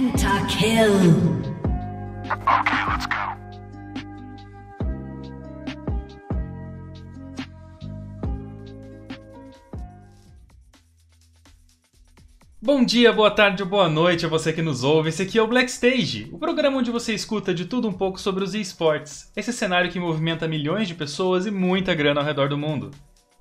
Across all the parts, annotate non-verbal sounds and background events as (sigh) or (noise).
Pentakill. Okay, let's go. Bom dia, boa tarde ou boa noite a você que nos ouve. Esse aqui é o Black Stage, o programa onde você escuta de tudo um pouco sobre os esportes. Esse cenário que movimenta milhões de pessoas e muita grana ao redor do mundo.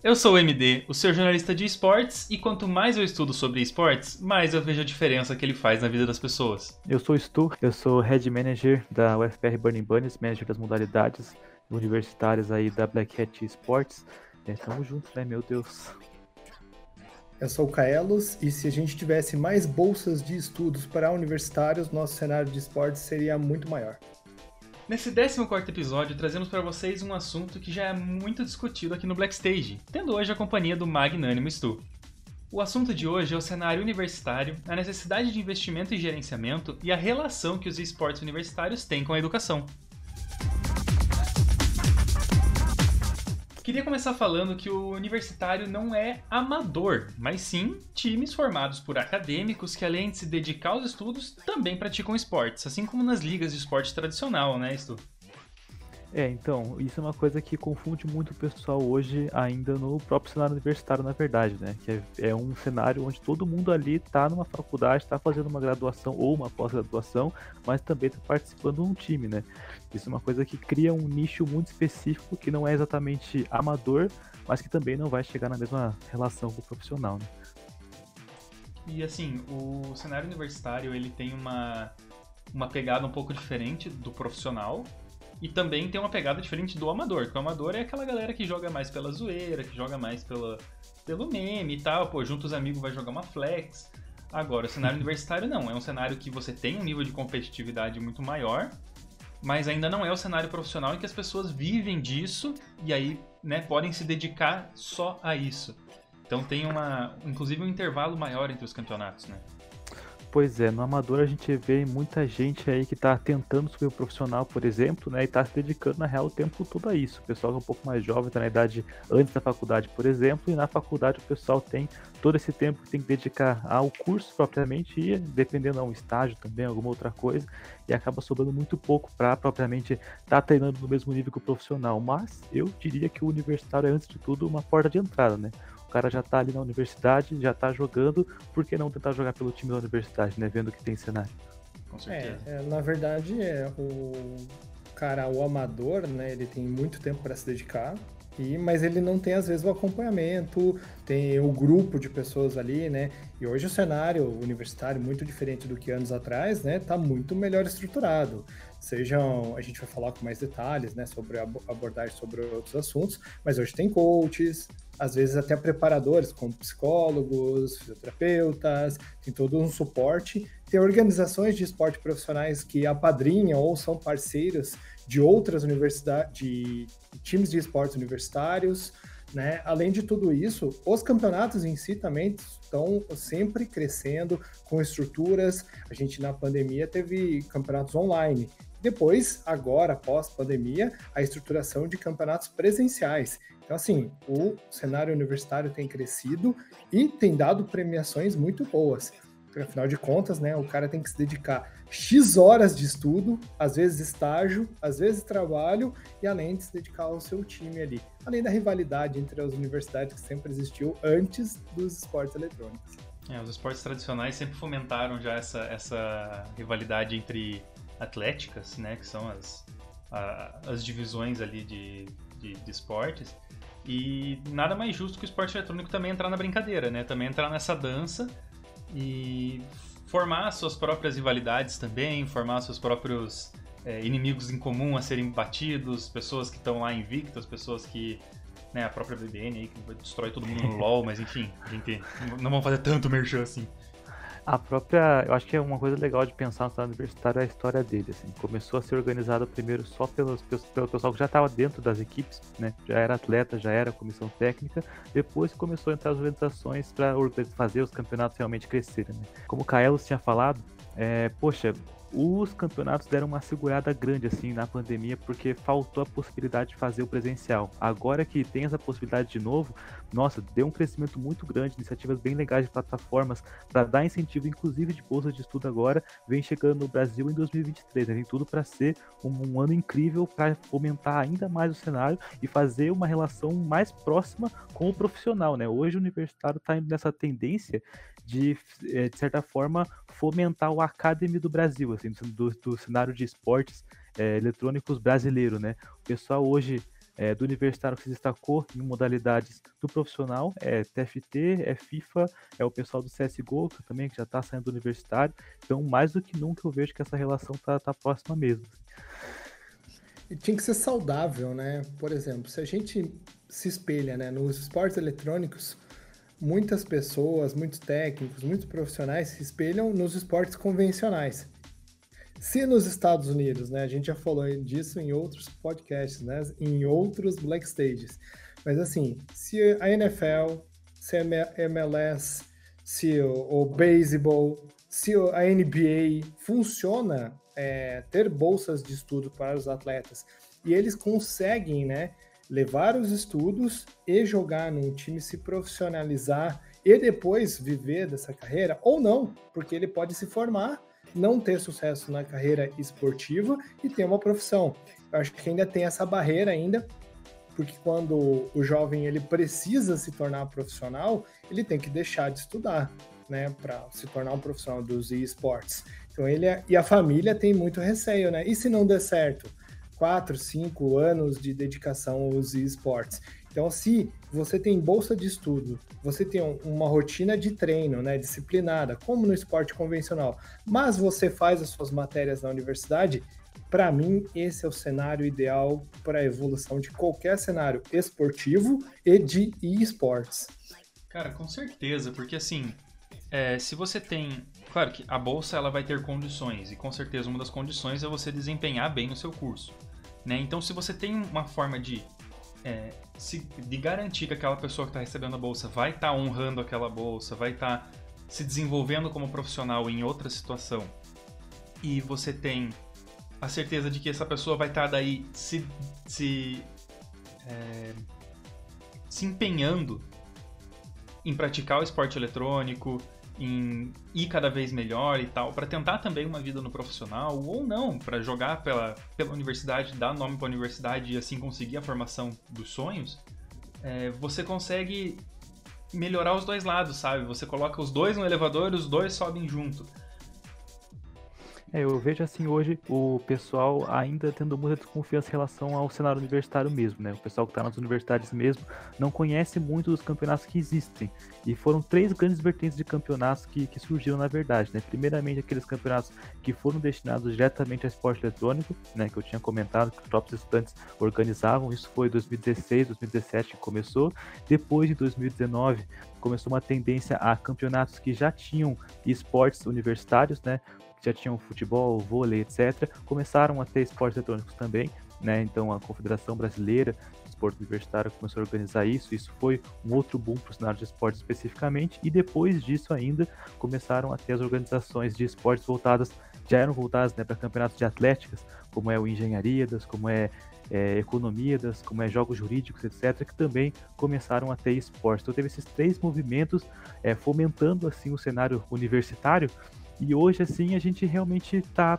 Eu sou o MD, o seu jornalista de esportes, e quanto mais eu estudo sobre esportes, mais eu vejo a diferença que ele faz na vida das pessoas. Eu sou o Stu, eu sou Head Manager da UFR Burning Bunnies, Manager das modalidades universitárias aí da Black Hat Esports. É, tamo junto, né, meu Deus. Eu sou o Kaelos e se a gente tivesse mais bolsas de estudos para universitários, nosso cenário de esportes seria muito maior. Nesse 14 episódio, trazemos para vocês um assunto que já é muito discutido aqui no Black Stage, tendo hoje a companhia do magnânimo Stu. O assunto de hoje é o cenário universitário, a necessidade de investimento e gerenciamento e a relação que os esportes universitários têm com a educação. Queria começar falando que o universitário não é amador, mas sim times formados por acadêmicos que, além de se dedicar aos estudos, também praticam esportes, assim como nas ligas de esporte tradicional, né, Stu? É, então, isso é uma coisa que confunde muito o pessoal hoje ainda no próprio cenário universitário, na verdade, né? Que é, é um cenário onde todo mundo ali está numa faculdade, está fazendo uma graduação ou uma pós-graduação, mas também está participando de um time, né? Isso é uma coisa que cria um nicho muito específico que não é exatamente amador, mas que também não vai chegar na mesma relação com o profissional, né? E assim, o cenário universitário ele tem uma, uma pegada um pouco diferente do profissional, e também tem uma pegada diferente do amador, porque o amador é aquela galera que joga mais pela zoeira, que joga mais pela, pelo meme e tal, pô, junto os amigos vai jogar uma flex. Agora, o cenário (laughs) universitário não, é um cenário que você tem um nível de competitividade muito maior, mas ainda não é o cenário profissional em que as pessoas vivem disso e aí, né, podem se dedicar só a isso. Então tem uma, inclusive um intervalo maior entre os campeonatos, né? Pois é, no amador a gente vê muita gente aí que está tentando subir o profissional, por exemplo, né, e está se dedicando na real o tempo todo a isso. O pessoal que é um pouco mais jovem, está na idade antes da faculdade, por exemplo, e na faculdade o pessoal tem todo esse tempo que tem que dedicar ao curso propriamente e dependendo a um estágio também, alguma outra coisa, e acaba sobrando muito pouco para propriamente estar tá treinando no mesmo nível que o profissional. Mas eu diria que o universitário é antes de tudo uma porta de entrada, né? O cara já tá ali na universidade, já tá jogando, por que não tentar jogar pelo time da universidade, né? Vendo que tem cenário. Com certeza. É, é, na verdade, é o cara, o amador, né? Ele tem muito tempo para se dedicar. E, mas ele não tem, às vezes, o acompanhamento, tem o grupo de pessoas ali, né? E hoje o cenário universitário, muito diferente do que anos atrás, né? Tá muito melhor estruturado. Sejam, a gente vai falar com mais detalhes, né? Sobre abordagem sobre outros assuntos, mas hoje tem coaches, às vezes até preparadores, como psicólogos, fisioterapeutas, tem todo um suporte. Tem organizações de esporte profissionais que apadrinham ou são parceiros de outras universidades, de times de esportes universitários, né? Além de tudo isso, os campeonatos em si também estão sempre crescendo com estruturas. A gente na pandemia teve campeonatos online. Depois, agora, após pandemia, a estruturação de campeonatos presenciais. Então, assim, o cenário universitário tem crescido e tem dado premiações muito boas. Afinal de contas, né, o cara tem que se dedicar X horas de estudo, às vezes estágio, às vezes trabalho, e além de se dedicar ao seu time ali. Além da rivalidade entre as universidades que sempre existiu antes dos esportes eletrônicos. É, os esportes tradicionais sempre fomentaram já essa, essa rivalidade entre atléticas, né, que são as, a, as divisões ali de, de, de esportes. E nada mais justo que o esporte eletrônico também entrar na brincadeira, né? Também entrar nessa dança e formar suas próprias rivalidades também, formar seus próprios é, inimigos em comum a serem batidos, pessoas que estão lá invictas, pessoas que. Né, a própria BBN aí, que destrói todo mundo no LoL, mas enfim, gente não vamos fazer tanto merchan assim. A própria, eu acho que é uma coisa legal de pensar no cenário universitário é a história dele, assim. Começou a ser organizado primeiro só pelos, pelo pessoal que já estava dentro das equipes, né? Já era atleta, já era comissão técnica. Depois começou a entrar as organizações para fazer os campeonatos realmente crescerem, né? Como o Kaelos tinha falado, é, poxa, os campeonatos deram uma segurada grande assim na pandemia porque faltou a possibilidade de fazer o presencial. Agora que tem essa possibilidade de novo, nossa, deu um crescimento muito grande, iniciativas bem legais de plataformas para dar incentivo, inclusive de bolsa de estudo agora, vem chegando no Brasil em 2023. Né? Tem tudo para ser um, um, ano incrível para fomentar ainda mais o cenário e fazer uma relação mais próxima com o profissional. Né? Hoje o universitário está indo nessa tendência de, eh, de certa forma, fomentar o Academy do Brasil, assim, do, do cenário de esportes é, eletrônicos brasileiro, né? O pessoal hoje é, do universitário que se destacou em modalidades do profissional é TFT, é FIFA, é o pessoal do CSGO que também que já está saindo do universitário. Então, mais do que nunca eu vejo que essa relação tá, tá próxima mesmo. E tinha que ser saudável, né? Por exemplo, se a gente se espelha né, nos esportes eletrônicos, muitas pessoas, muitos técnicos, muitos profissionais se espelham nos esportes convencionais. Se nos Estados Unidos, né, a gente já falou disso em outros podcasts, né, em outros Black Stages, mas assim, se a NFL, se a MLS, se o, o baseball, se a NBA funciona é, ter bolsas de estudo para os atletas e eles conseguem, né, levar os estudos e jogar num time, se profissionalizar e depois viver dessa carreira, ou não, porque ele pode se formar, não ter sucesso na carreira esportiva e ter uma profissão. Eu acho que ainda tem essa barreira ainda, porque quando o jovem ele precisa se tornar profissional, ele tem que deixar de estudar, né, para se tornar um profissional dos esportes. Então ele é, e a família tem muito receio, né? E se não der certo? Quatro, cinco anos de dedicação aos esportes. Então, se você tem bolsa de estudo, você tem uma rotina de treino, né, disciplinada, como no esporte convencional, mas você faz as suas matérias na universidade, para mim esse é o cenário ideal para a evolução de qualquer cenário esportivo e de esportes. Cara, com certeza, porque assim, é, se você tem, claro que a bolsa ela vai ter condições e com certeza uma das condições é você desempenhar bem no seu curso. Né? Então, se você tem uma forma de, é, se, de garantir que aquela pessoa que está recebendo a bolsa vai estar tá honrando aquela bolsa, vai estar tá se desenvolvendo como profissional em outra situação, e você tem a certeza de que essa pessoa vai estar tá daí se, se, é, se empenhando em praticar o esporte eletrônico, em ir cada vez melhor e tal, para tentar também uma vida no profissional, ou não, para jogar pela, pela universidade, dar nome para a universidade e assim conseguir a formação dos sonhos, é, você consegue melhorar os dois lados, sabe? Você coloca os dois no elevador e os dois sobem junto. É, eu vejo assim hoje o pessoal ainda tendo muita desconfiança em relação ao cenário universitário mesmo, né? O pessoal que está nas universidades mesmo não conhece muito dos campeonatos que existem. E foram três grandes vertentes de campeonatos que, que surgiram na verdade, né? Primeiramente aqueles campeonatos que foram destinados diretamente ao esporte eletrônico, né? Que eu tinha comentado que os próprios estudantes organizavam. Isso foi 2016, 2017 que começou. Depois de 2019 começou uma tendência a campeonatos que já tinham esportes universitários, né? Já tinham futebol, vôlei, etc., começaram a ter esportes eletrônicos também, né? Então a Confederação Brasileira de Esporte Universitário começou a organizar isso, isso foi um outro boom para o cenário de esporte especificamente, e depois disso ainda começaram a ter as organizações de esportes voltadas, já eram voltadas né, para campeonatos de atléticas, como é o Engenharias, como é é, das, como é jogos jurídicos, etc., que também começaram a ter esportes. Então teve esses três movimentos é, fomentando assim o cenário universitário e hoje, assim, a gente realmente está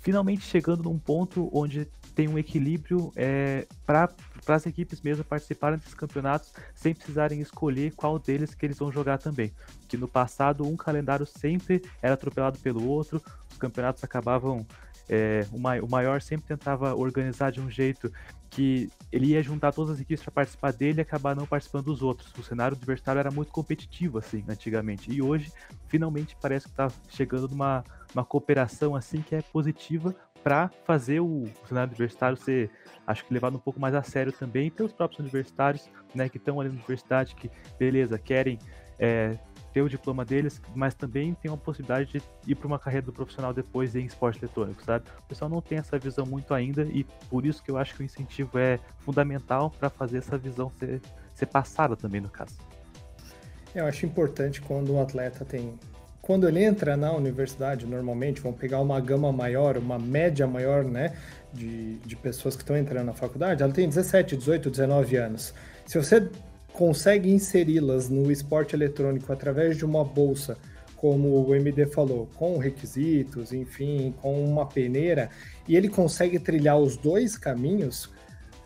finalmente chegando num ponto onde tem um equilíbrio é, para as equipes mesmo participarem desses campeonatos sem precisarem escolher qual deles que eles vão jogar também. Que no passado um calendário sempre era atropelado pelo outro, os campeonatos acabavam. É, o, maior sempre tentava organizar de um jeito que ele ia juntar todas as equipes para participar dele e acabar não participando dos outros. O cenário universitário era muito competitivo, assim, antigamente. E hoje, finalmente, parece que está chegando numa uma cooperação, assim, que é positiva para fazer o, cenário universitário ser, acho que levado um pouco mais a sério também pelos próprios universitários, né, que estão ali na universidade, que, beleza, querem é, ter o diploma deles, mas também tem uma possibilidade de ir para uma carreira do profissional depois em esporte eletrônico, sabe? O pessoal não tem essa visão muito ainda e por isso que eu acho que o incentivo é fundamental para fazer essa visão ser, ser passada também no caso. Eu acho importante quando um atleta tem quando ele entra na universidade, normalmente, vão pegar uma gama maior, uma média maior, né, de, de pessoas que estão entrando na faculdade, ela tem 17, 18, 19 anos. Se você consegue inseri-las no esporte eletrônico através de uma bolsa, como o MD falou, com requisitos, enfim, com uma peneira, e ele consegue trilhar os dois caminhos,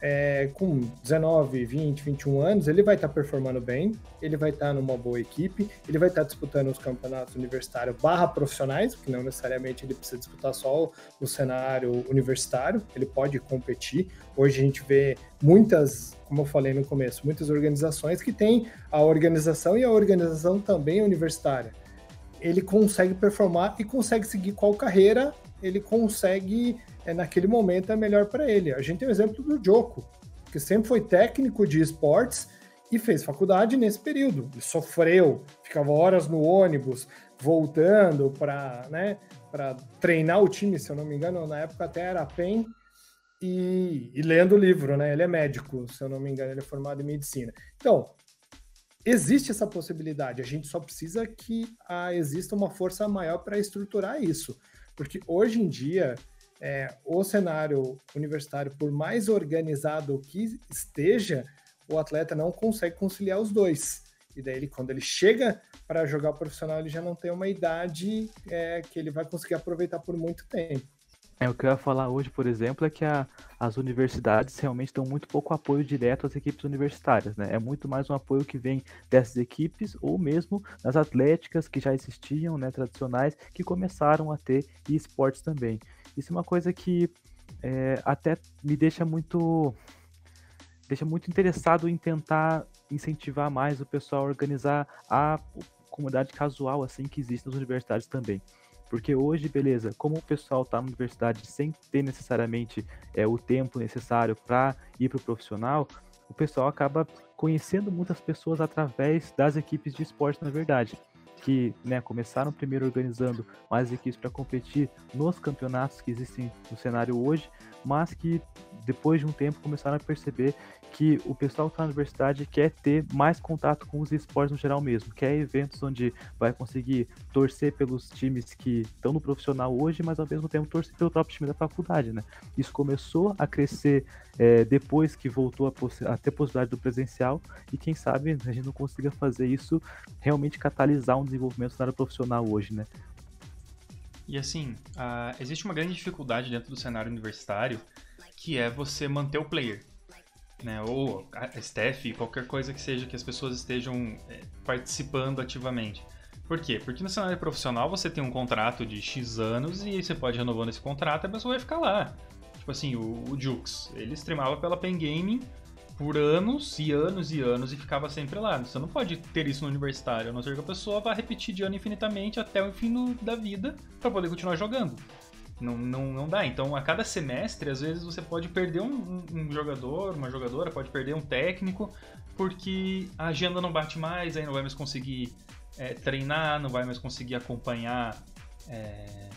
é, com 19, 20, 21 anos, ele vai estar tá performando bem, ele vai estar tá numa boa equipe, ele vai estar tá disputando os campeonatos universitários barra profissionais, porque não necessariamente ele precisa disputar só o cenário universitário, ele pode competir. Hoje a gente vê muitas, como eu falei no começo, muitas organizações que têm a organização e a organização também universitária. Ele consegue performar e consegue seguir qual carreira ele consegue é, naquele momento é melhor para ele. A gente tem o exemplo do Joko, que sempre foi técnico de esportes e fez faculdade nesse período. Ele sofreu, ficava horas no ônibus, voltando para né, treinar o time, se eu não me engano, na época até era PEN, e, e lendo o livro, né? Ele é médico, se eu não me engano, ele é formado em medicina. Então, existe essa possibilidade, a gente só precisa que ah, exista uma força maior para estruturar isso. Porque hoje em dia, é, o cenário universitário, por mais organizado que esteja, o atleta não consegue conciliar os dois. E daí, ele, quando ele chega para jogar profissional, ele já não tem uma idade é, que ele vai conseguir aproveitar por muito tempo. É, o que eu ia falar hoje, por exemplo, é que a, as universidades realmente dão muito pouco apoio direto às equipes universitárias, né? É muito mais um apoio que vem dessas equipes ou mesmo das atléticas que já existiam, né, tradicionais, que começaram a ter esportes também. Isso é uma coisa que é, até me deixa muito deixa muito interessado em tentar incentivar mais o pessoal a organizar a comunidade casual assim que existe nas universidades também. Porque hoje, beleza, como o pessoal está na universidade sem ter necessariamente é, o tempo necessário para ir para o profissional, o pessoal acaba conhecendo muitas pessoas através das equipes de esporte, na verdade que né, começaram primeiro organizando mais equipes para competir nos campeonatos que existem no cenário hoje, mas que depois de um tempo começaram a perceber que o pessoal que está na universidade quer ter mais contato com os esportes no geral mesmo, quer eventos onde vai conseguir torcer pelos times que estão no profissional hoje, mas ao mesmo tempo torcer pelo próprio time da faculdade, né? Isso começou a crescer é, depois que voltou a, a, ter possibilidade do presencial e quem sabe a gente não consiga fazer isso realmente catalisar um desenvolvimento na área profissional hoje, né? E assim, uh, existe uma grande dificuldade dentro do cenário universitário que é você manter o player né? Ou a staff, qualquer coisa que seja que as pessoas estejam é, participando ativamente. Por quê? Porque no cenário profissional você tem um contrato de X anos e você pode renovando esse contrato e a pessoa vai ficar lá. Tipo assim, o, o Jux, ele streamava pela Pen Gaming por anos e anos e anos e ficava sempre lá. Você não pode ter isso no universitário, a não ser que a pessoa vá repetir de ano infinitamente até o fim da vida para poder continuar jogando. Não, não, não dá. Então, a cada semestre, às vezes, você pode perder um, um, jogador, uma jogadora, pode perder um técnico, porque a agenda não bate mais, aí não vai mais conseguir é, treinar, não vai mais conseguir acompanhar é,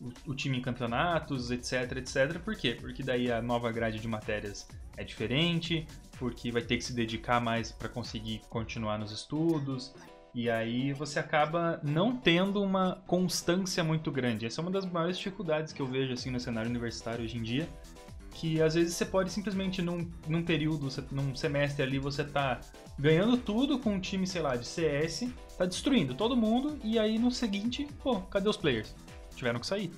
o, o, time em campeonatos, etc, etc. Por quê? Porque daí a nova grade de matérias é diferente, porque vai ter que se dedicar mais para conseguir continuar nos estudos, e aí você acaba não tendo uma constância muito grande. Essa é uma das maiores dificuldades que eu vejo assim no cenário universitário hoje em dia. Que às vezes você pode simplesmente num, num período, num semestre ali, você tá ganhando tudo com um time, sei lá, de CS, tá destruindo todo mundo, e aí no seguinte, pô, cadê os players? Tiveram que sair.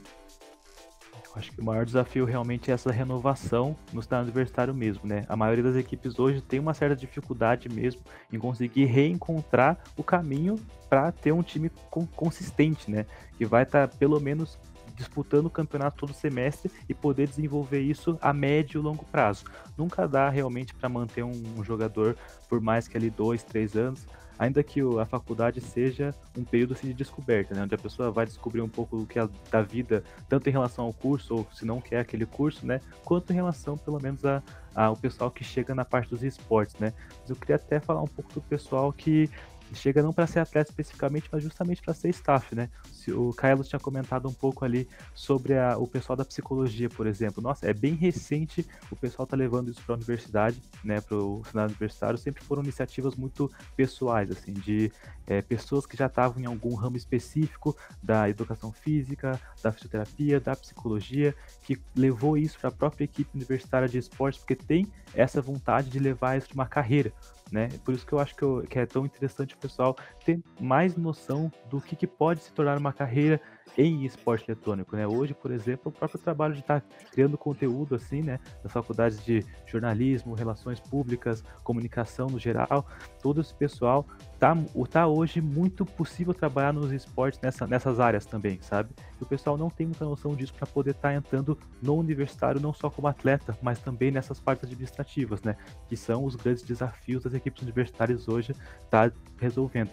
Acho que o maior desafio realmente é essa renovação no cenário universitário mesmo, né? A maioria das equipes hoje tem uma certa dificuldade mesmo em conseguir reencontrar o caminho para ter um time consistente, né? Que vai estar tá, pelo menos disputando o campeonato todo semestre e poder desenvolver isso a médio e longo prazo. Nunca dá realmente para manter um jogador por mais que ali dois, três anos ainda que a faculdade seja um período assim, de descoberta, né, onde a pessoa vai descobrir um pouco do que é da vida, tanto em relação ao curso, ou se não quer aquele curso, né, quanto em relação, pelo menos, a, ao pessoal que chega na parte dos esportes, né. Mas eu queria até falar um pouco do pessoal que chega não para ser atleta especificamente, mas justamente para ser staff, né? O Carlos tinha comentado um pouco ali sobre a, o pessoal da psicologia, por exemplo. Nossa, é bem recente o pessoal tá levando isso para a universidade, né? Para o cenário universitário, sempre foram iniciativas muito pessoais, assim, de é, pessoas que já estavam em algum ramo específico da educação física, da fisioterapia, da psicologia, que levou isso para a própria equipe universitária de esportes, porque tem essa vontade de levar isso de uma carreira né? Por isso que eu acho que, eu, que, é tão interessante o pessoal ter mais noção do que, que pode se tornar uma carreira em esporte eletrônico, né? Hoje, por exemplo, o próprio trabalho de estar tá criando conteúdo assim, né? Das faculdades de jornalismo, relações públicas, comunicação no geral, todo esse pessoal tá, tá hoje muito possível trabalhar nos esportes nessa, nessas áreas também, sabe? E o pessoal não tem muita noção disso para poder estar tá entrando no universitário não só como atleta, mas também nessas partes administrativas, né? Que são os grandes desafios das equipes universitárias hoje tá resolvendo.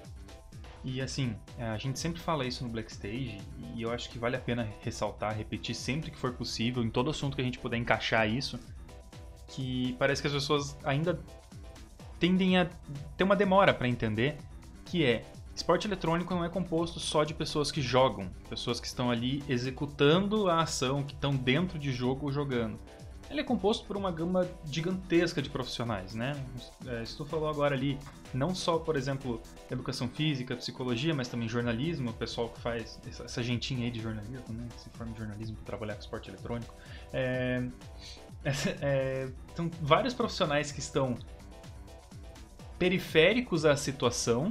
E assim, a gente sempre fala isso no Black Stage e eu acho que vale a pena ressaltar, repetir sempre que for possível, em todo assunto que a gente puder encaixar isso, que parece que as pessoas ainda tendem a ter uma demora para entender, que é esporte eletrônico não é composto só de pessoas que jogam, pessoas que estão ali executando a ação, que estão dentro de jogo jogando ele é composto por uma gama gigantesca de profissionais, né? É, tu falou agora ali, não só, por exemplo, educação física, psicologia, mas também jornalismo, o pessoal que faz essa gentinha aí de jornalismo, né? Que se forma em jornalismo para trabalhar com esporte eletrônico. É, (laughs) é, são vários profissionais que estão periféricos à situação,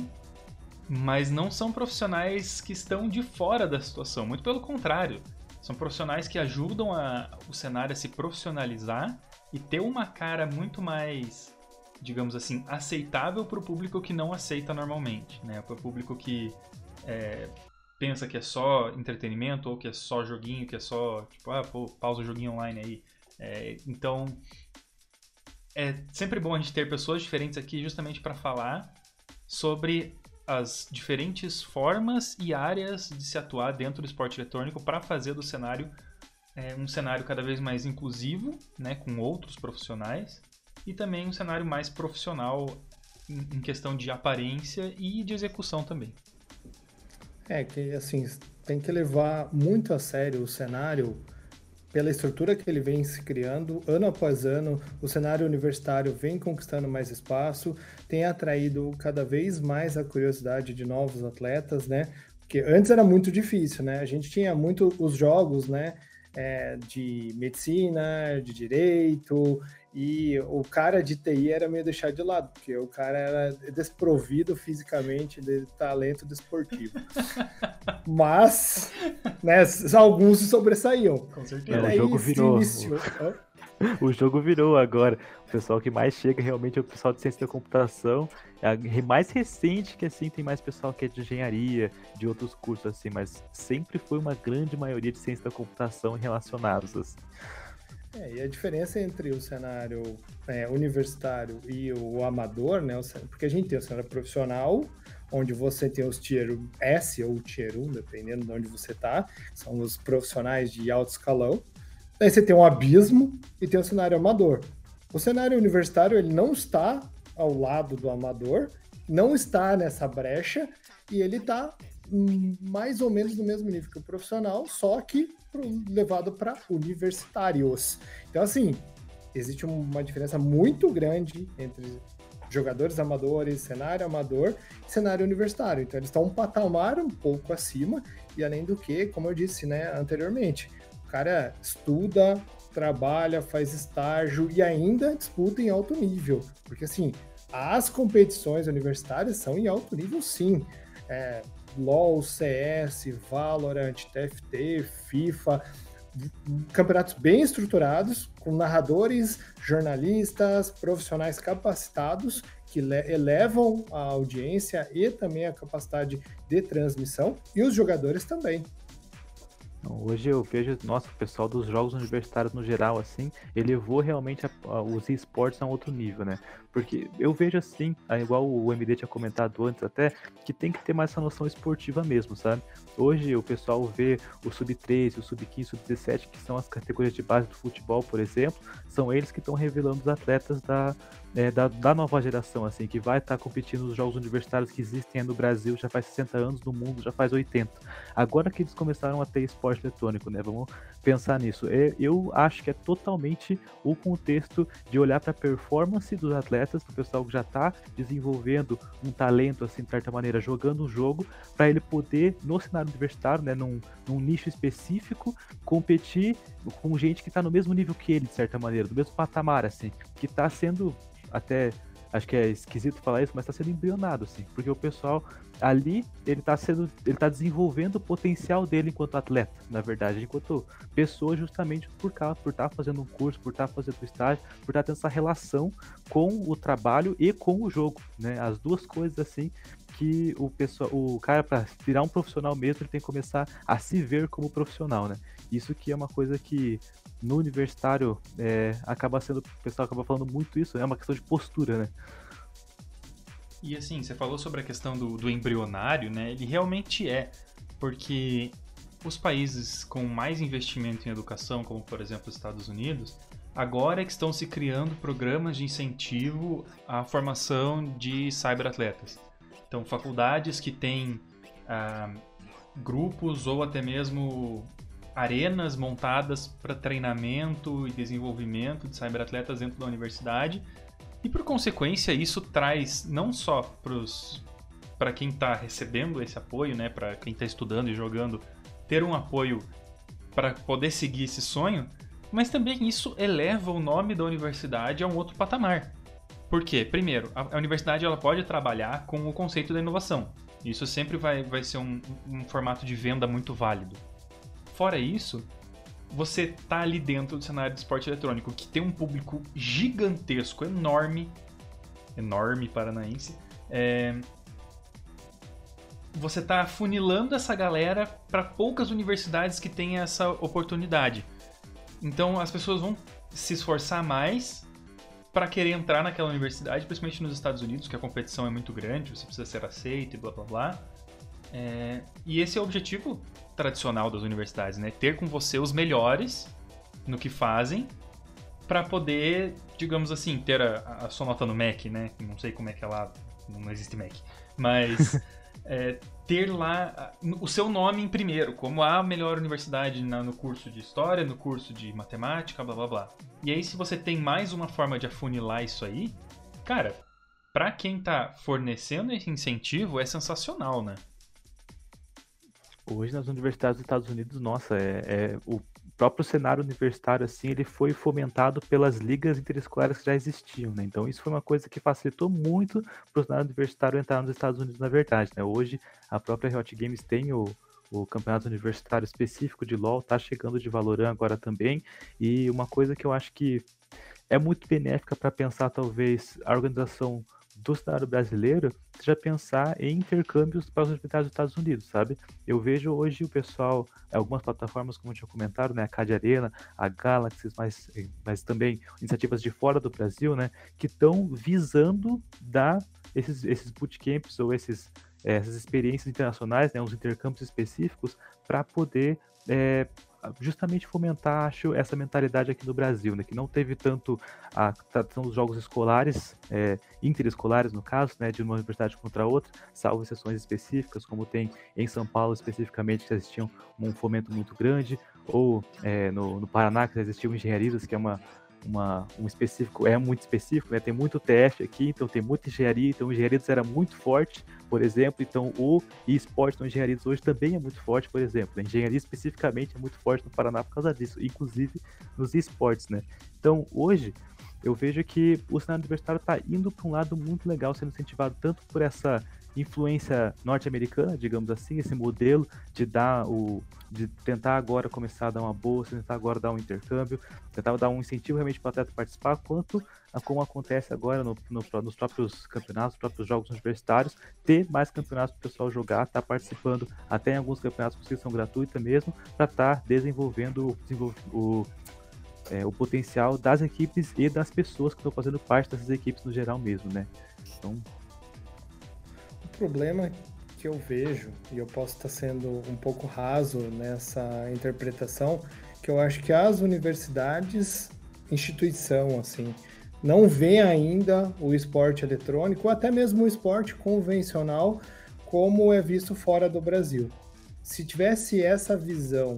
mas não são profissionais que estão de fora da situação, muito pelo contrário são profissionais que ajudam a, o cenário a se profissionalizar e ter uma cara muito mais, digamos assim, aceitável para o público que não aceita normalmente, né? Para o público que é, pensa que é só entretenimento ou que é só joguinho, que é só, tipo, ah, pô, pausa o joguinho online aí. É, então, é sempre bom a gente ter pessoas diferentes aqui justamente para falar sobre as diferentes formas e áreas de se atuar dentro do esporte eletrônico para fazer do cenário é, um cenário cada vez mais inclusivo, né, com outros profissionais, e também um cenário mais profissional em, em questão de aparência e de execução também. É que assim tem que levar muito a sério o cenário pela estrutura que ele vem se criando, ano após ano, o cenário universitário vem conquistando mais espaço, tem atraído cada vez mais a curiosidade de novos atletas, né? Porque antes era muito difícil, né? A gente tinha muito os jogos, né? É, de medicina, de direito, e o cara de TI era meio deixado de lado, porque o cara era desprovido fisicamente de talento desportivo. (laughs) Mas, né, alguns se sobressaíam. Com certeza. É, o jogo virou. o jogo virou agora. O pessoal que mais chega realmente é o pessoal de ciência da computação. É mais recente que assim tem mais pessoal que é de engenharia, de outros cursos assim, mas sempre foi uma grande maioria de ciência da computação relacionados assim. É, e a diferença entre o cenário é, universitário e o amador, né? Porque a gente tem o cenário profissional, onde você tem os tier S ou tier 1, dependendo de onde você está, são os profissionais de alto escalão. Daí você tem um abismo e tem o cenário amador. O cenário universitário ele não está ao lado do amador, não está nessa brecha e ele está mais ou menos no mesmo nível que o profissional, só que levado para universitários. Então, assim, existe uma diferença muito grande entre jogadores amadores, cenário amador cenário universitário. Então, eles estão um patamar um pouco acima, e além do que, como eu disse né, anteriormente, o cara estuda, trabalha, faz estágio e ainda disputa em alto nível. Porque, assim, as competições universitárias são em alto nível, sim. É, LoL, CS, Valorant, TFT, FIFA, campeonatos bem estruturados, com narradores, jornalistas, profissionais capacitados que elevam a audiência e também a capacidade de transmissão, e os jogadores também. Hoje eu vejo, nossa, o pessoal dos jogos universitários no geral, assim, elevou realmente a, a, os esportes a um outro nível, né? Porque eu vejo assim, igual o MD tinha comentado antes até, que tem que ter mais essa noção esportiva mesmo, sabe? Hoje o pessoal vê o Sub-13, o Sub-15, o Sub-17, que são as categorias de base do futebol, por exemplo, são eles que estão revelando os atletas da, é, da, da, nova geração, assim, que vai estar tá competindo nos jogos universitários que existem no Brasil já faz 60 anos, no mundo já faz 80. Agora que eles começaram a ter esporte eletrônico, né? Vamos pensar nisso. É, eu acho que é totalmente o contexto de olhar para a performance dos atletas, do pessoal que já está desenvolvendo um talento, assim, de certa maneira, jogando um jogo, para ele poder, no cenário universitário, né, num, num nicho específico, competir com gente que está no mesmo nível que ele, de certa maneira, do mesmo patamar, assim, que está sendo até acho que é esquisito falar isso, mas está sendo embrionado, assim, porque o pessoal ali ele está sendo, ele tá desenvolvendo o potencial dele enquanto atleta, na verdade, enquanto pessoa, justamente por causa, por estar tá fazendo um curso, por estar tá fazendo estágio, por estar tá tendo essa relação com o trabalho e com o jogo, né? As duas coisas assim que o pessoal, o cara para virar um profissional mesmo, ele tem que começar a se ver como profissional, né? Isso que é uma coisa que no universitário é, acaba sendo, o pessoal acaba falando muito isso, é uma questão de postura, né? E assim, você falou sobre a questão do, do embrionário, né? Ele realmente é, porque os países com mais investimento em educação, como por exemplo os Estados Unidos, agora é que estão se criando programas de incentivo à formação de cyberatletas. Então, faculdades que têm ah, grupos ou até mesmo arenas montadas para treinamento e desenvolvimento de cyberatletas dentro da universidade. E por consequência, isso traz não só para quem está recebendo esse apoio, né, para quem está estudando e jogando, ter um apoio para poder seguir esse sonho, mas também isso eleva o nome da universidade a um outro patamar. Por quê? Primeiro, a, a universidade ela pode trabalhar com o conceito da inovação. Isso sempre vai, vai ser um, um formato de venda muito válido. Fora isso, você tá ali dentro do cenário de esporte eletrônico, que tem um público gigantesco, enorme, enorme paranaense. É... Você tá funilando essa galera para poucas universidades que têm essa oportunidade. Então as pessoas vão se esforçar mais para querer entrar naquela universidade, principalmente nos Estados Unidos, que a competição é muito grande, você precisa ser aceito e blá blá blá. É, e esse é o objetivo tradicional das universidades, né? Ter com você os melhores no que fazem para poder, digamos assim, ter a, a, sua nota no MEC, né? Não sei como é que é lá, não existe MEC, mas (laughs) é, ter lá o seu nome em primeiro, como a melhor universidade na, no curso de história, no curso de matemática, blá blá blá. E aí, se você tem mais uma forma de afunilar isso aí, cara, para quem tá fornecendo esse incentivo é sensacional, né? Hoje nas universidades dos Estados Unidos, nossa, é, é, o próprio cenário universitário assim, ele foi fomentado pelas ligas interescolares que já existiam, né? Então isso foi uma coisa que facilitou muito para o cenário universitário entrar nos Estados Unidos, na verdade, né? Hoje a própria Riot Games tem o, o campeonato universitário específico de LoL, tá chegando de Valorant agora também, e uma coisa que eu acho que é muito benéfica para pensar talvez a organização do cenário brasileiro seja pensar em intercâmbios para os universidades dos Estados Unidos, sabe? Eu vejo hoje o pessoal, algumas plataformas, como tinha comentado, né, a CAD Arena, a Galaxy, mas, mas também iniciativas de fora do Brasil, né, que estão visando dar esses, esses bootcamps ou esses, é, essas experiências internacionais, né, uns intercâmbios específicos, para poder é, justamente fomentar, acho, essa mentalidade aqui no Brasil, né? Que não teve tanto a tradição dos jogos escolares, é, interescolares no caso, né? De uma universidade contra outra, salvo exceções específicas, como tem em São Paulo especificamente, que existiam um fomento muito grande, ou é, no, no Paraná, que existiam engenharias, que é uma uma, um específico, é muito específico, né? Tem muito teste aqui, então tem muita engenharia, então engenharias era muito forte, por exemplo, então o esporte no engenharias hoje também é muito forte, por exemplo. A engenharia especificamente é muito forte no Paraná por causa disso, inclusive nos esportes, né? Então hoje eu vejo que o cenário universitário está indo para um lado muito legal, sendo incentivado tanto por essa influência norte-americana, digamos assim, esse modelo de dar o de tentar agora começar a dar uma bolsa, tentar agora dar um intercâmbio, tentar dar um incentivo realmente para o atleta participar, quanto a como acontece agora no, no, nos próprios campeonatos, nos próprios jogos universitários, ter mais campeonatos para o pessoal jogar, estar tá participando até em alguns campeonatos com inscrição gratuita mesmo, para estar tá desenvolvendo o é, o potencial das equipes e das pessoas que estão fazendo parte dessas equipes no geral mesmo, né? Então, problema que eu vejo, e eu posso estar sendo um pouco raso nessa interpretação, que eu acho que as universidades, instituição, assim, não vê ainda o esporte eletrônico, ou até mesmo o esporte convencional, como é visto fora do Brasil. Se tivesse essa visão,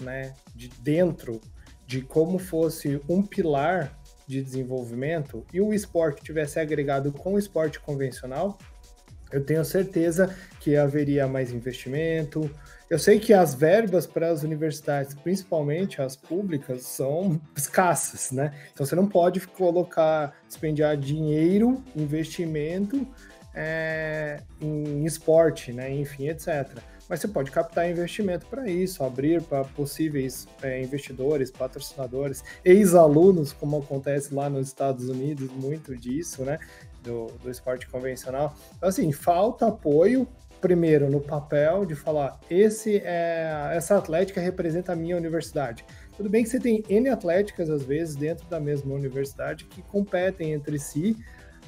né, de dentro, de como fosse um pilar de desenvolvimento, e o esporte tivesse agregado com o esporte convencional, eu tenho certeza que haveria mais investimento. Eu sei que as verbas para as universidades, principalmente as públicas, são (laughs) escassas, né? Então você não pode colocar, dispendiar dinheiro, investimento é, em esporte, né? Enfim, etc. Mas você pode captar investimento para isso, abrir para possíveis é, investidores, patrocinadores, ex-alunos, como acontece lá nos Estados Unidos, muito disso, né? Do, do esporte convencional. Então, assim, falta apoio, primeiro, no papel, de falar, esse é, essa atlética representa a minha universidade. Tudo bem que você tem N atléticas, às vezes, dentro da mesma universidade, que competem entre si,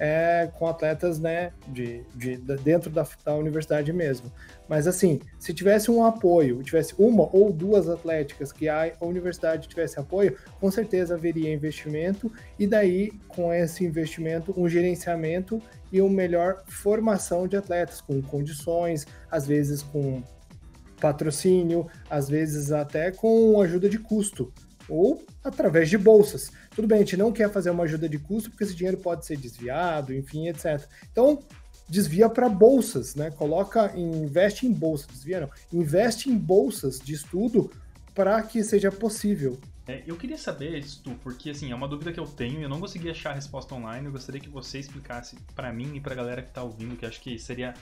é, com atletas né, de, de, de dentro da, da, universidade mesmo. Mas assim, se tivesse um apoio, tivesse uma ou duas atléticas que a universidade tivesse apoio, com certeza haveria investimento e daí com esse investimento um gerenciamento e uma melhor formação de atletas com condições, às vezes com patrocínio, às vezes até com ajuda de custo ou através de bolsas. Tudo bem, a gente não quer fazer uma ajuda de custo porque esse dinheiro pode ser desviado, enfim, etc. Então, desvia para bolsas, né? Coloca, investe em bolsas, desvia não, investe em bolsas de estudo para que seja possível. É, eu queria saber, Stu, porque assim, é uma dúvida que eu tenho, eu não consegui achar a resposta online, eu gostaria que você explicasse para mim e para a galera que está ouvindo, que acho que seria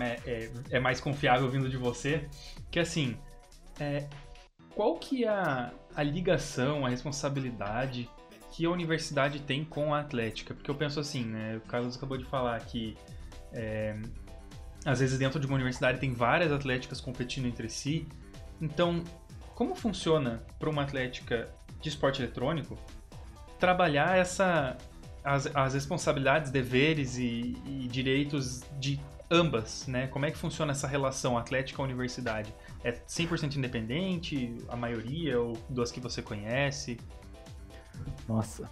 é, é, é, mais confiável vindo de você, que assim, é, qual que é a, a ligação, a responsabilidade que a universidade tem com a atlética? Porque eu penso assim, né? O Carlos acabou de falar que é, às vezes dentro de uma universidade tem várias atléticas competindo entre si. Então, como funciona para uma atlética de esporte eletrônico trabalhar essa as, as responsabilidades, deveres e, e direitos de ambas, né? Como é que funciona essa relação atlética-universidade? É 100% independente, a maioria, ou duas que você conhece? Nossa,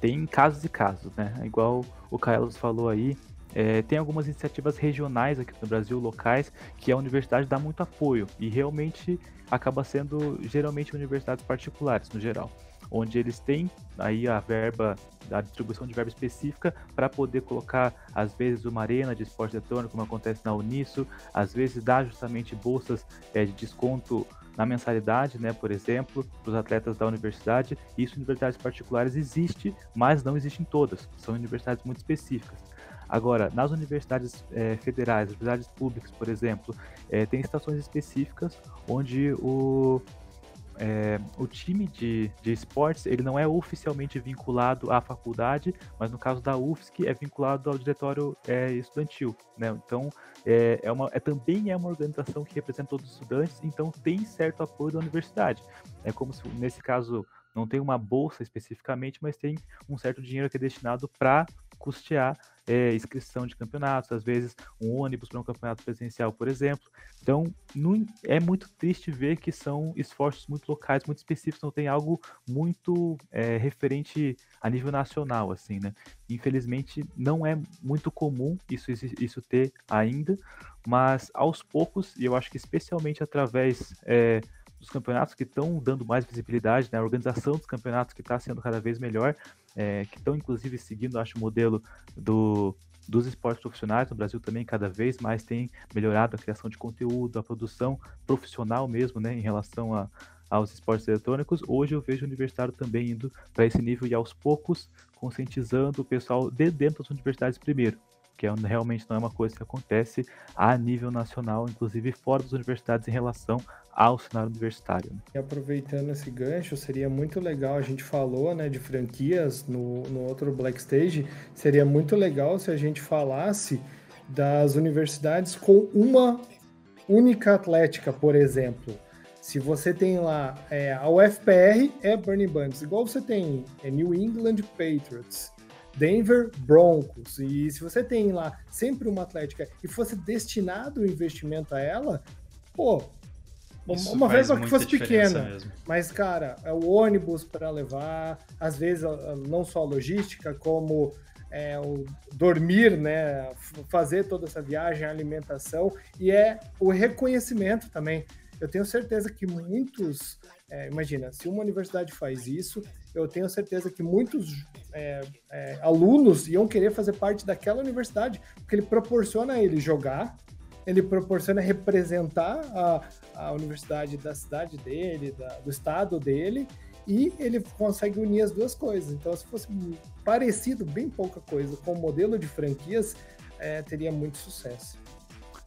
tem casos e casos, né? Igual o Carlos falou aí, é, tem algumas iniciativas regionais aqui no Brasil, locais, que a universidade dá muito apoio e realmente acaba sendo geralmente universidades particulares no geral onde eles têm aí a verba, a distribuição de verba específica para poder colocar, às vezes, uma arena de esporte eletrônico, como acontece na Uniso, às vezes dá justamente bolsas é, de desconto na mensalidade, né, por exemplo, para os atletas da universidade. Isso em universidades particulares existe, mas não existe em todas. São universidades muito específicas. Agora, nas universidades é, federais, universidades públicas, por exemplo, é, tem estações específicas onde o, é, o time de, de esportes ele não é oficialmente vinculado à faculdade, mas no caso da UFSC é vinculado ao diretório é, estudantil, né? Então é, é, uma, é também é uma organização que representa todos os estudantes, então tem certo apoio da universidade. É como se nesse caso não tem uma bolsa especificamente, mas tem um certo dinheiro que é destinado para custear é, inscrição de campeonatos, às vezes um ônibus para um campeonato presencial, por exemplo. Então, não, é muito triste ver que são esforços muito locais, muito específicos, não tem algo muito é, referente a nível nacional, assim, né? Infelizmente, não é muito comum isso, isso ter ainda, mas aos poucos, e eu acho que especialmente através é, dos campeonatos que estão dando mais visibilidade, né? a organização dos campeonatos que está sendo cada vez melhor, é, que estão inclusive seguindo, acho, o modelo do, dos esportes profissionais no Brasil também cada vez mais tem melhorado a criação de conteúdo, a produção profissional mesmo, né, em relação a, aos esportes eletrônicos. Hoje eu vejo o universitário também indo para esse nível e aos poucos conscientizando o pessoal de dentro das universidades primeiro, que é, realmente não é uma coisa que acontece a nível nacional, inclusive fora das universidades em relação ao cenário universitário. Né? E aproveitando esse gancho, seria muito legal, a gente falou né, de franquias no, no outro Black Stage, seria muito legal se a gente falasse das universidades com uma única atlética, por exemplo. Se você tem lá é, a UFPR é Burning Buns, igual você tem é New England Patriots, Denver Broncos. E se você tem lá sempre uma atlética e fosse destinado o investimento a ela, pô, Isso uma vez que muita fosse pequena. mesmo. Mas, cara, é o ônibus para levar, às vezes não só a logística, como é, o dormir, né? Fazer toda essa viagem, a alimentação, e é o reconhecimento também. Eu tenho certeza que muitos. é, imagina, se uma universidade faz isso, eu tenho certeza que muitos é, é, alunos iam querer fazer parte daquela universidade, porque ele proporciona a ele jogar, ele proporciona representar a, a universidade da cidade dele, da- do estado dele, e ele consegue unir as duas coisas. Então, se fosse parecido, bem pouca coisa, com o modelo de franquias, é, teria muito sucesso.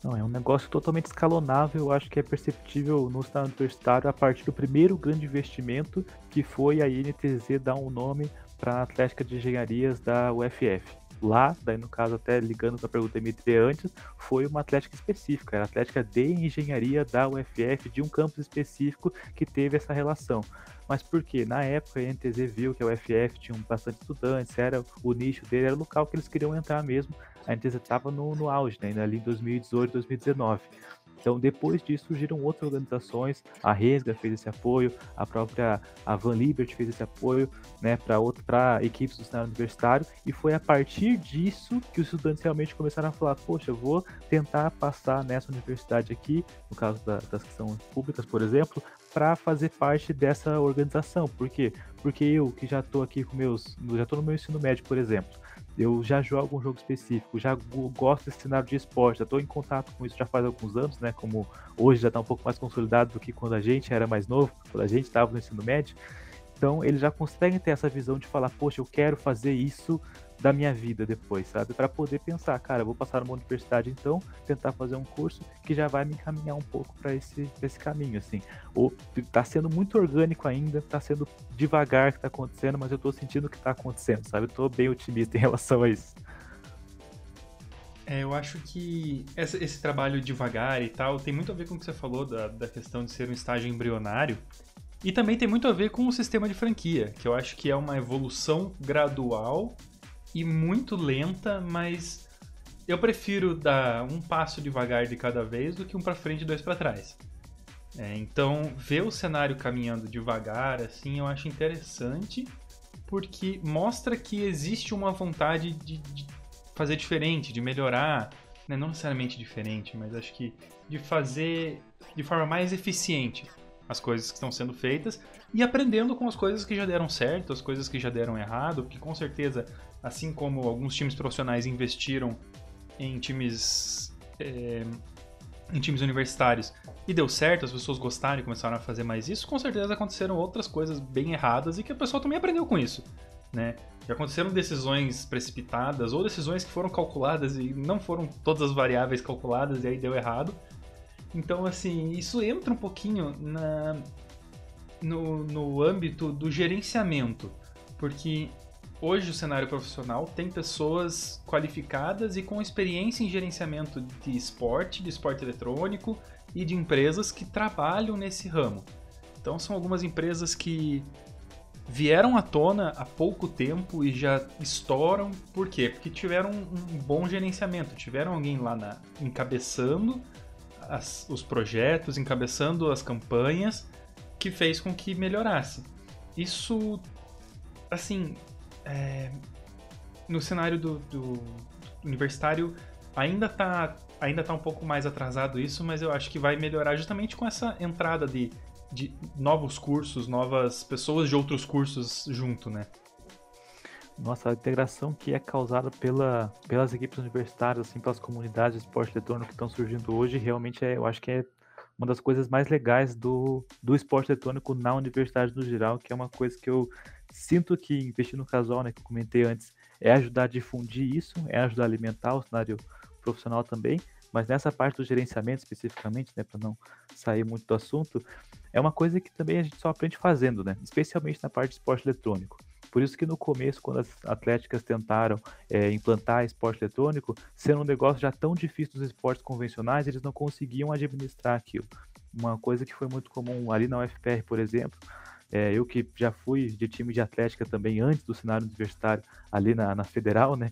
Não, é um negócio totalmente escalonável, acho que é perceptível no cenário universitário a partir do primeiro grande investimento, que foi a INTZ dar um nome para a Atlética de Engenharias da UFF. Lá, daí no caso até ligando com a pergunta MT antes, foi uma atlética específica, era a atlética de engenharia da UFF, de um campus específico que teve essa relação. Mas por quê? Na época a NTZ viu que a UFF tinha bastante estudantes, era o nicho dele, era o local que eles queriam entrar mesmo. A NTZ estava no, no auge, né, ali em 2018, 2019. Então, depois disso, surgiram outras organizações, a Resga fez esse apoio, a própria a Van Liberty fez esse apoio né, para equipes do cenário universitário, e foi a partir disso que os estudantes realmente começaram a falar: Poxa, eu vou tentar passar nessa universidade aqui, no caso da, das que são públicas, por exemplo, para fazer parte dessa organização. Por quê? Porque eu, que já estou aqui com meus. já estou no meu ensino médio, por exemplo eu já jogo um jogo específico, já go- gosto desse cenário de esporte, já estou em contato com isso já faz alguns anos, né? Como hoje já está um pouco mais consolidado do que quando a gente era mais novo, quando a gente estava no ensino médio. Então eles já conseguem ter essa visão de falar, poxa, eu quero fazer isso da minha vida depois, sabe? Para poder pensar, cara, vou passar numa universidade então, tentar fazer um curso que já vai me encaminhar um pouco para esse, pra esse caminho, assim. Ou tá sendo muito orgânico ainda, tá sendo devagar que tá acontecendo, mas eu tô sentindo que tá acontecendo, sabe? Eu tô bem otimista em relação a isso. É, eu acho que essa- esse trabalho devagar e tal tem muito a ver com o que você falou da, da questão de ser um estágio embrionário. E também tem muito a ver com o sistema de franquia, que eu acho que é uma evolução gradual e muito lenta, mas eu prefiro dar um passo devagar de cada vez do que um para frente e dois para trás. É, então, ver o cenário caminhando devagar, assim, eu acho interessante, porque mostra que existe uma vontade de, de fazer diferente, de melhorar, né? não necessariamente diferente, mas acho que de fazer de forma mais eficiente as coisas que estão sendo feitas e aprendendo com as coisas que já deram certo, as coisas que já deram errado, porque com certeza, assim como alguns times profissionais investiram em times é, em times universitários e deu certo, as pessoas gostaram e começaram a fazer mais isso, com certeza aconteceram outras coisas bem erradas e que a pessoa também aprendeu com isso, né? Já aconteceram decisões precipitadas ou decisões que foram calculadas e não foram todas as variáveis calculadas e aí deu errado. Então, assim, isso entra um pouquinho na, no, no âmbito do gerenciamento, porque hoje o cenário profissional tem pessoas qualificadas e com experiência em gerenciamento de esporte, de esporte eletrônico e de empresas que trabalham nesse ramo. Então, são algumas empresas que vieram à tona há pouco tempo e já estouram. Por quê? Porque tiveram um bom gerenciamento, tiveram alguém lá na, encabeçando as, os projetos, encabeçando as campanhas, que fez com que melhorasse. Isso, assim, é, no cenário do, do universitário ainda está ainda tá um pouco mais atrasado isso, mas eu acho que vai melhorar justamente com essa entrada de, de novos cursos, novas pessoas de outros cursos junto, né? Nossa, a integração que é causada pela, pelas equipes universitárias, assim, pelas comunidades de esporte eletrônico que estão surgindo hoje, realmente é, eu acho que é uma das coisas mais legais do, do esporte eletrônico na universidade no geral, que é uma coisa que eu sinto que investir no casual, né, que eu comentei antes, é ajudar a difundir isso, é ajudar a alimentar o cenário profissional também, mas nessa parte do gerenciamento especificamente, né, para não sair muito do assunto, é uma coisa que também a gente só aprende fazendo, né, especialmente na parte de esporte eletrônico. Por isso que no começo, quando as atléticas tentaram é, implantar esporte eletrônico, sendo um negócio já tão difícil dos esportes convencionais, eles não conseguiam administrar aquilo. Uma coisa que foi muito comum ali na UFPR, por exemplo, é, eu que já fui de time de atlética também antes do cenário universitário, ali na, na federal, né?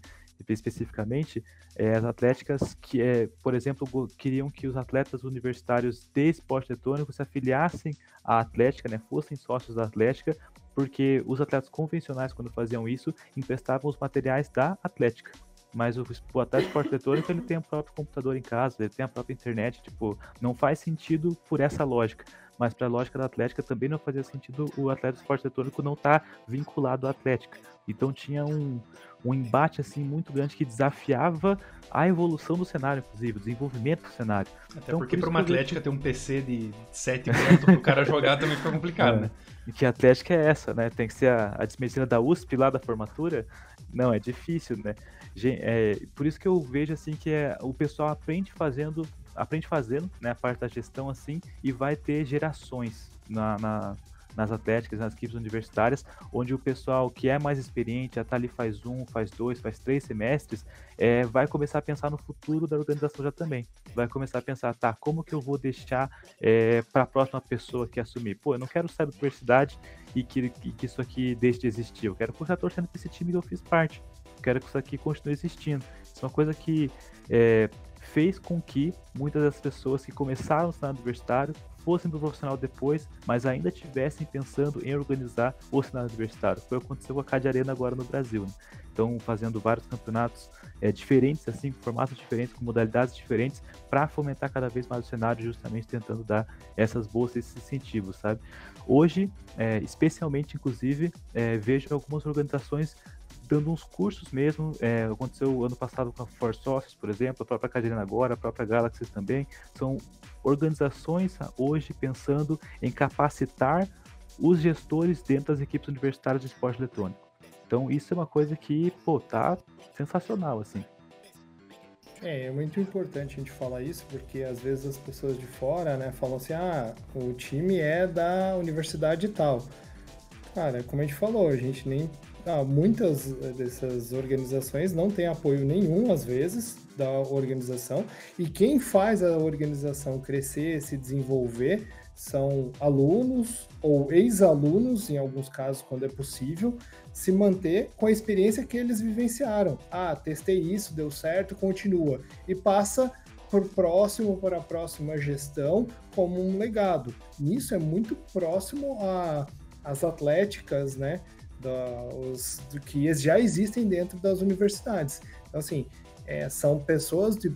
especificamente, é, as atléticas que, é, por exemplo, queriam que os atletas universitários de esporte eletrônico se afiliassem à Atlética, né, fossem sócios da Atlética, porque os atletas convencionais, quando faziam isso, emprestavam os materiais da Atlética. Mas o, o atleta esporte eletrônico, ele tem o próprio computador em casa, ele tem a própria internet, tipo, não faz sentido por essa lógica mas para a lógica da Atlética também não fazia sentido o atleta de esporte eletrônico não estar tá vinculado à Atlética. Então tinha um, um embate assim muito grande que desafiava a evolução do cenário, inclusive, o desenvolvimento do cenário. Até então, porque por para uma Atlética ter um PC de 7 pontos para o cara jogar também fica complicado, (laughs) é. né? E que a Atlética é essa, né? Tem que ser a, a disciplina da USP lá da formatura. Não, é difícil, né? É, por isso que eu vejo assim que é, o pessoal aprende fazendo aprende fazendo, né, a parte da gestão assim, e vai ter gerações na, na nas atléticas, nas equipes universitárias, onde o pessoal que é mais experiente, já tá ali faz um, faz dois, faz três semestres, é, vai começar a pensar no futuro da organização já também. Vai começar a pensar, tá, como que eu vou deixar é, para a próxima pessoa que assumir? Pô, eu não quero sair da universidade e que, que isso aqui deixe de existir. Eu quero continuar torcendo para esse time que eu fiz parte. Eu quero que isso aqui continue existindo. Isso é uma coisa que é, fez com que muitas das pessoas que começaram no cenário universitário fossem profissional depois, mas ainda estivessem pensando em organizar o cenário universitário. Foi o que aconteceu com a Cade Arena agora no Brasil. Né? Então, fazendo vários campeonatos é, diferentes, assim, com formatos diferentes, com modalidades diferentes, para fomentar cada vez mais o cenário, justamente tentando dar essas bolsas, esses incentivos, sabe? Hoje, é, especialmente, inclusive, é, vejo algumas organizações dando uns cursos mesmo. É, aconteceu ano passado com a Force Office, por exemplo, a própria Cadirina agora, a própria Galaxy também. São organizações hoje pensando em capacitar os gestores dentro das equipes universitárias de esporte eletrônico. Então isso é uma coisa que, pô, tá sensacional, assim. É, é muito importante a gente falar isso, porque às vezes as pessoas de fora, né, falam assim, ah, o time é da universidade tal. Cara, como a gente falou, a gente nem ah, muitas dessas organizações não têm apoio nenhum, às vezes, da organização, e quem faz a organização crescer, se desenvolver, são alunos ou ex-alunos, em alguns casos, quando é possível, se manter com a experiência que eles vivenciaram. Ah, testei isso, deu certo, continua. E passa por próximo para a próxima gestão como um legado. Nisso é muito próximo às atléticas, né? Dos, do que já existem dentro das universidades. Então, assim, é, são pessoas de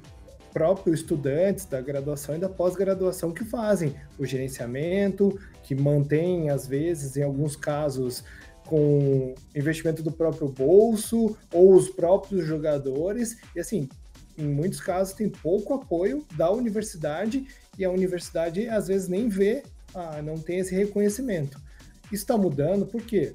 próprios estudantes da graduação e da pós-graduação que fazem o gerenciamento, que mantém, às vezes, em alguns casos, com investimento do próprio bolso ou os próprios jogadores. E assim, em muitos casos tem pouco apoio da universidade e a universidade às vezes nem vê, ah, não tem esse reconhecimento. Isso está mudando, por quê?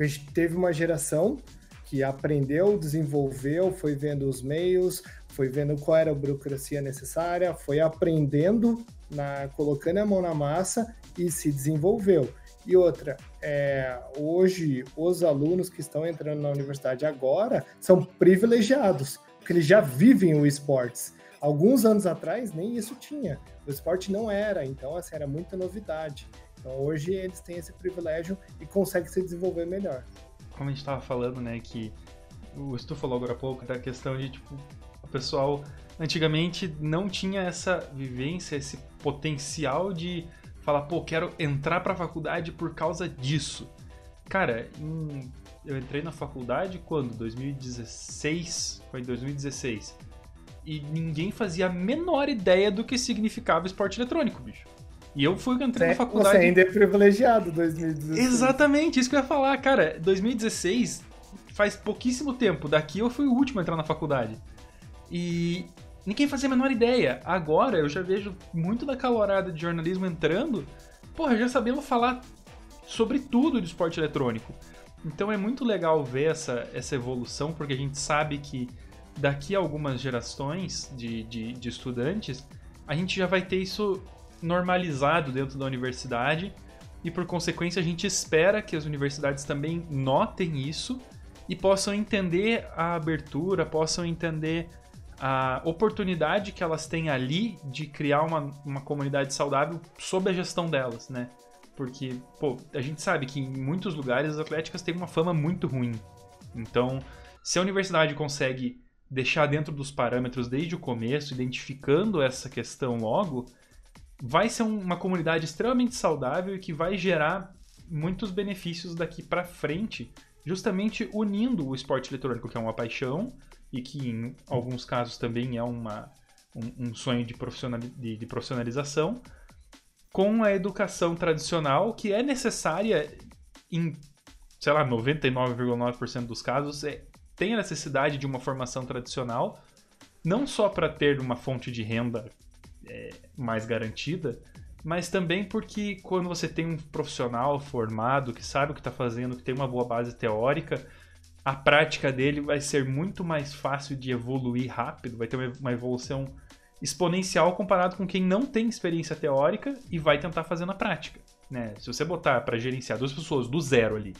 Gente teve uma geração que aprendeu, desenvolveu, foi vendo os meios, foi vendo qual era a burocracia necessária, foi aprendendo, na, colocando a mão na massa e se desenvolveu. E outra, é, hoje os alunos que estão entrando na universidade agora são privilegiados, porque eles já vivem o esportes. Alguns anos atrás nem isso tinha. O esporte não era, então essa era muita novidade. Então hoje eles têm esse privilégio e conseguem se desenvolver melhor. Como a gente estava falando, né, que o Stu falou agora há pouco da questão de tipo o pessoal antigamente não tinha essa vivência, esse potencial de falar, pô, quero entrar para a faculdade por causa disso. Cara, em... eu entrei na faculdade quando? 2016? Foi em 2016. E ninguém fazia a menor ideia do que significava esporte eletrônico, bicho. E eu fui entrei na faculdade. Você ainda é privilegiado 2016. Exatamente, isso que eu ia falar, cara. 2016 faz pouquíssimo tempo. Daqui eu fui o último a entrar na faculdade. E ninguém fazia a menor ideia. Agora eu já vejo muito da calorada de jornalismo entrando. Porra, já sabemos falar sobre tudo de esporte eletrônico. Então é muito legal ver essa, essa evolução, porque a gente sabe que daqui a algumas gerações de, de, de estudantes, a gente já vai ter isso normalizado dentro da universidade e por consequência a gente espera que as universidades também notem isso e possam entender a abertura, possam entender a oportunidade que elas têm ali de criar uma, uma comunidade saudável sob a gestão delas, né? Porque, pô, a gente sabe que em muitos lugares as atléticas têm uma fama muito ruim. Então, se a universidade consegue deixar dentro dos parâmetros desde o começo, identificando essa questão logo, vai ser uma comunidade extremamente saudável e que vai gerar muitos benefícios daqui para frente, justamente unindo o esporte eletrônico, que é uma paixão e que em alguns casos também é uma, um, um sonho de, de, de profissionalização, com a educação tradicional que é necessária em, sei lá, 99,9% dos casos, é, tem a necessidade de uma formação tradicional, não só para ter uma fonte de renda é, mais garantida, mas também porque quando você tem um profissional formado que sabe o que está fazendo, que tem uma boa base teórica, a prática dele vai ser muito mais fácil de evoluir rápido, vai ter uma evolução exponencial comparado com quem não tem experiência teórica e vai tentar fazer na prática. Né? Se você botar para gerenciar duas pessoas do zero ali,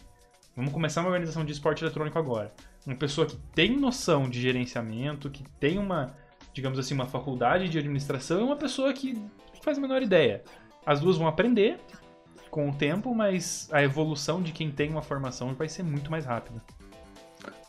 vamos começar uma organização de esporte eletrônico agora. Uma pessoa que tem noção de gerenciamento, que tem uma digamos assim, uma faculdade de administração e uma pessoa que faz a menor ideia. As duas vão aprender com o tempo, mas a evolução de quem tem uma formação vai ser muito mais rápida.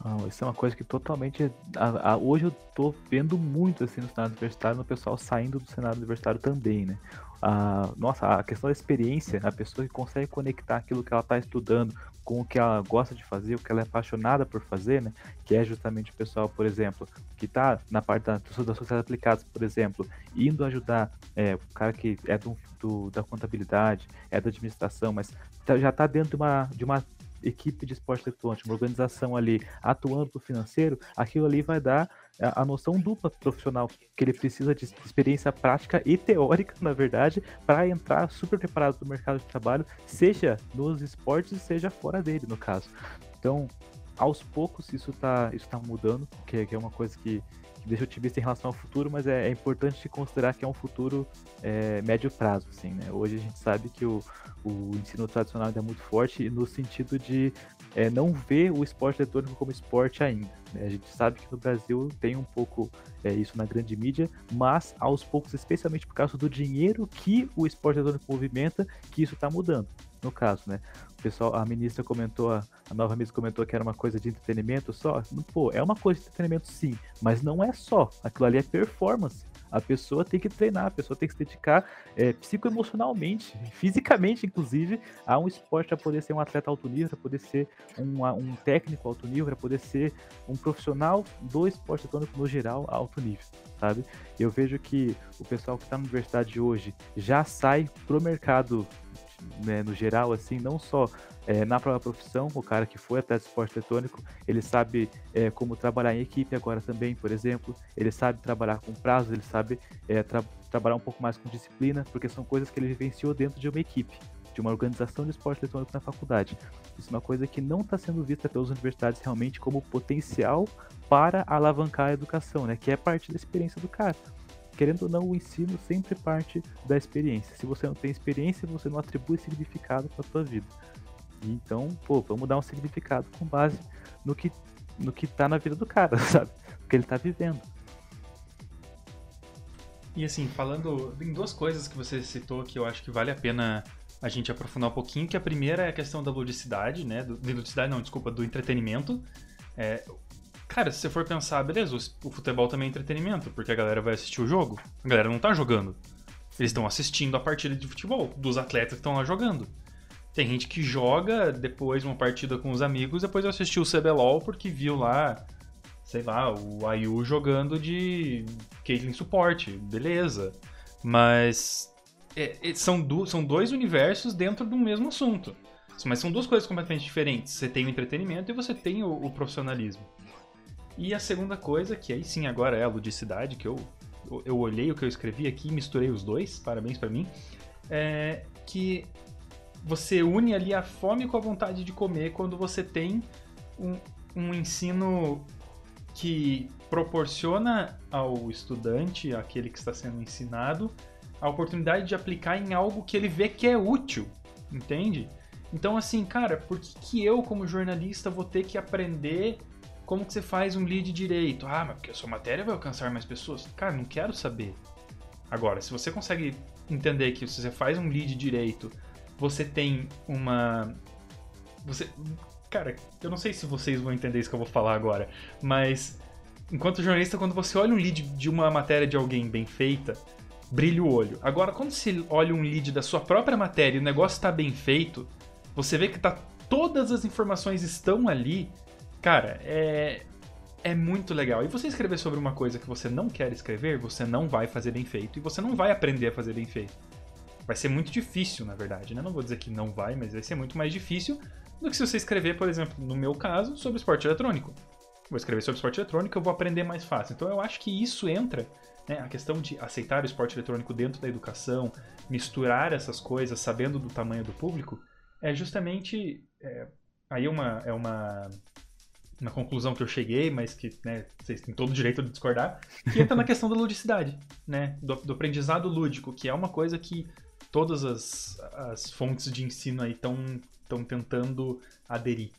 Ah, isso é uma coisa que totalmente. A, a, hoje eu tô vendo muito assim no cenário universitário, no pessoal saindo do cenário universitário também, né? A, nossa, a questão da experiência, a pessoa que consegue conectar aquilo que ela está estudando com o que ela gosta de fazer, o que ela é apaixonada por fazer, né? Que é justamente o pessoal, por exemplo, que está na parte da, das sociedades aplicadas, por exemplo, indo ajudar é, o cara que é do, do, da contabilidade, é da administração, mas tá, já está dentro de uma, de uma equipe de esporte eletrônico, uma organização ali atuando no financeiro, aquilo ali vai dar a noção dupla profissional que ele precisa de experiência prática e teórica, (laughs) na verdade, para entrar super preparado no mercado de trabalho, seja nos esportes, seja fora dele, no caso. Então, aos poucos isso está isso tá mudando, que, que é uma coisa que, que deixa otimista em relação ao futuro, mas é, é importante considerar que é um futuro é, médio prazo, assim, né? Hoje a gente sabe que o, o ensino tradicional ainda é muito forte no sentido de é, não ver o esporte eletrônico como esporte ainda. Né? A gente sabe que no Brasil tem um pouco é, isso na grande mídia, mas aos poucos, especialmente por causa do dinheiro que o esporte eletrônico movimenta, que isso está mudando. No caso, né? Pessoal, a ministra comentou, a, a nova ministra comentou que era uma coisa de entretenimento só. Pô, é uma coisa de entretenimento sim, mas não é só. Aquilo ali é performance. A pessoa tem que treinar, a pessoa tem que se dedicar é, psicoemocionalmente, (laughs) fisicamente, inclusive, a um esporte para poder ser um atleta alto nível, para poder ser um, um técnico alto nível, para poder ser um profissional do esporte eletrônico no geral alto nível, sabe? Eu vejo que o pessoal que está na universidade hoje já sai pro mercado né, no geral, assim, não só é, na própria profissão, o cara que foi até esporte eletrônico, ele sabe é, como trabalhar em equipe agora também, por exemplo, ele sabe trabalhar com prazos, ele sabe é, tra trabalhar um pouco mais com disciplina, porque são coisas que ele vivenciou dentro de uma equipe, de uma organização de esporte eletrônico na faculdade. Isso é uma coisa que não está sendo vista pelas universidades realmente como potencial para alavancar a educação, né, que é parte da experiência do cara querendo ou não, o ensino sempre parte da experiência. Se você não tem experiência, você não atribui significado para a sua vida. Então, pô, vamos dar um significado com base no que no que tá na vida do cara, (laughs) sabe? O que ele tá vivendo. E assim, falando em duas coisas que você citou que eu acho que vale a pena a gente aprofundar um pouquinho, que a primeira é a questão da ludicidade, né? Do, de ludicidade não, desculpa, do entretenimento. É, cara, se você for pensar, beleza, o, futebol também é entretenimento, porque a galera vai assistir o jogo. A galera não tá jogando. Eles estão assistindo a partida de futebol, dos atletas que estão lá jogando. Tem gente que joga depois uma partida com os amigos, depois assistiu o CBLOL porque viu lá, sei lá, o Ayu jogando de Caitlyn suporte, beleza. Mas é, é, são, do, são dois universos dentro do mesmo assunto. Mas são duas coisas completamente diferentes. Você tem o entretenimento e você tem o, o profissionalismo. E a segunda coisa, que aí sim agora é a ludicidade, que eu, eu olhei o que eu escrevi aqui misturei os dois, parabéns para mim, é que você une ali a fome com a vontade de comer quando você tem um, um ensino que proporciona ao estudante, aquele que está sendo ensinado, a oportunidade de aplicar em algo que ele vê que é útil, entende? Então, assim, cara, por que, que eu, como jornalista, vou ter que aprender como que você faz um lead direito? Ah, mas porque a sua matéria vai alcançar mais pessoas? Cara, não quero saber. Agora, se você consegue entender que se você faz um lead direito, você tem uma. Você. Cara, eu não sei se vocês vão entender isso que eu vou falar agora, mas enquanto jornalista, quando você olha um lead de uma matéria de alguém bem feita, brilha o olho. Agora, quando você olha um lead da sua própria matéria e o negócio está bem feito, você vê que tá, todas as informações estão ali. Cara, é, é muito legal. E você escrever sobre uma coisa que você não quer escrever, você não vai fazer bem feito e você não vai aprender a fazer bem feito. Vai ser muito difícil, na verdade, né? Não vou dizer que não vai, mas vai ser muito mais difícil do que se você escrever, por exemplo, no meu caso, sobre esporte eletrônico. Vou escrever sobre esporte eletrônico, eu vou aprender mais fácil. Então eu acho que isso entra, né? A questão de aceitar o esporte eletrônico dentro da educação, misturar essas coisas, sabendo do tamanho do público, é justamente. É, aí é uma, é uma, uma conclusão que eu cheguei, mas que né, vocês têm todo o direito de discordar, que entra na questão da ludicidade, né? Do, do aprendizado lúdico, que é uma coisa que todas as, as fontes de ensino aí estão tentando aderir.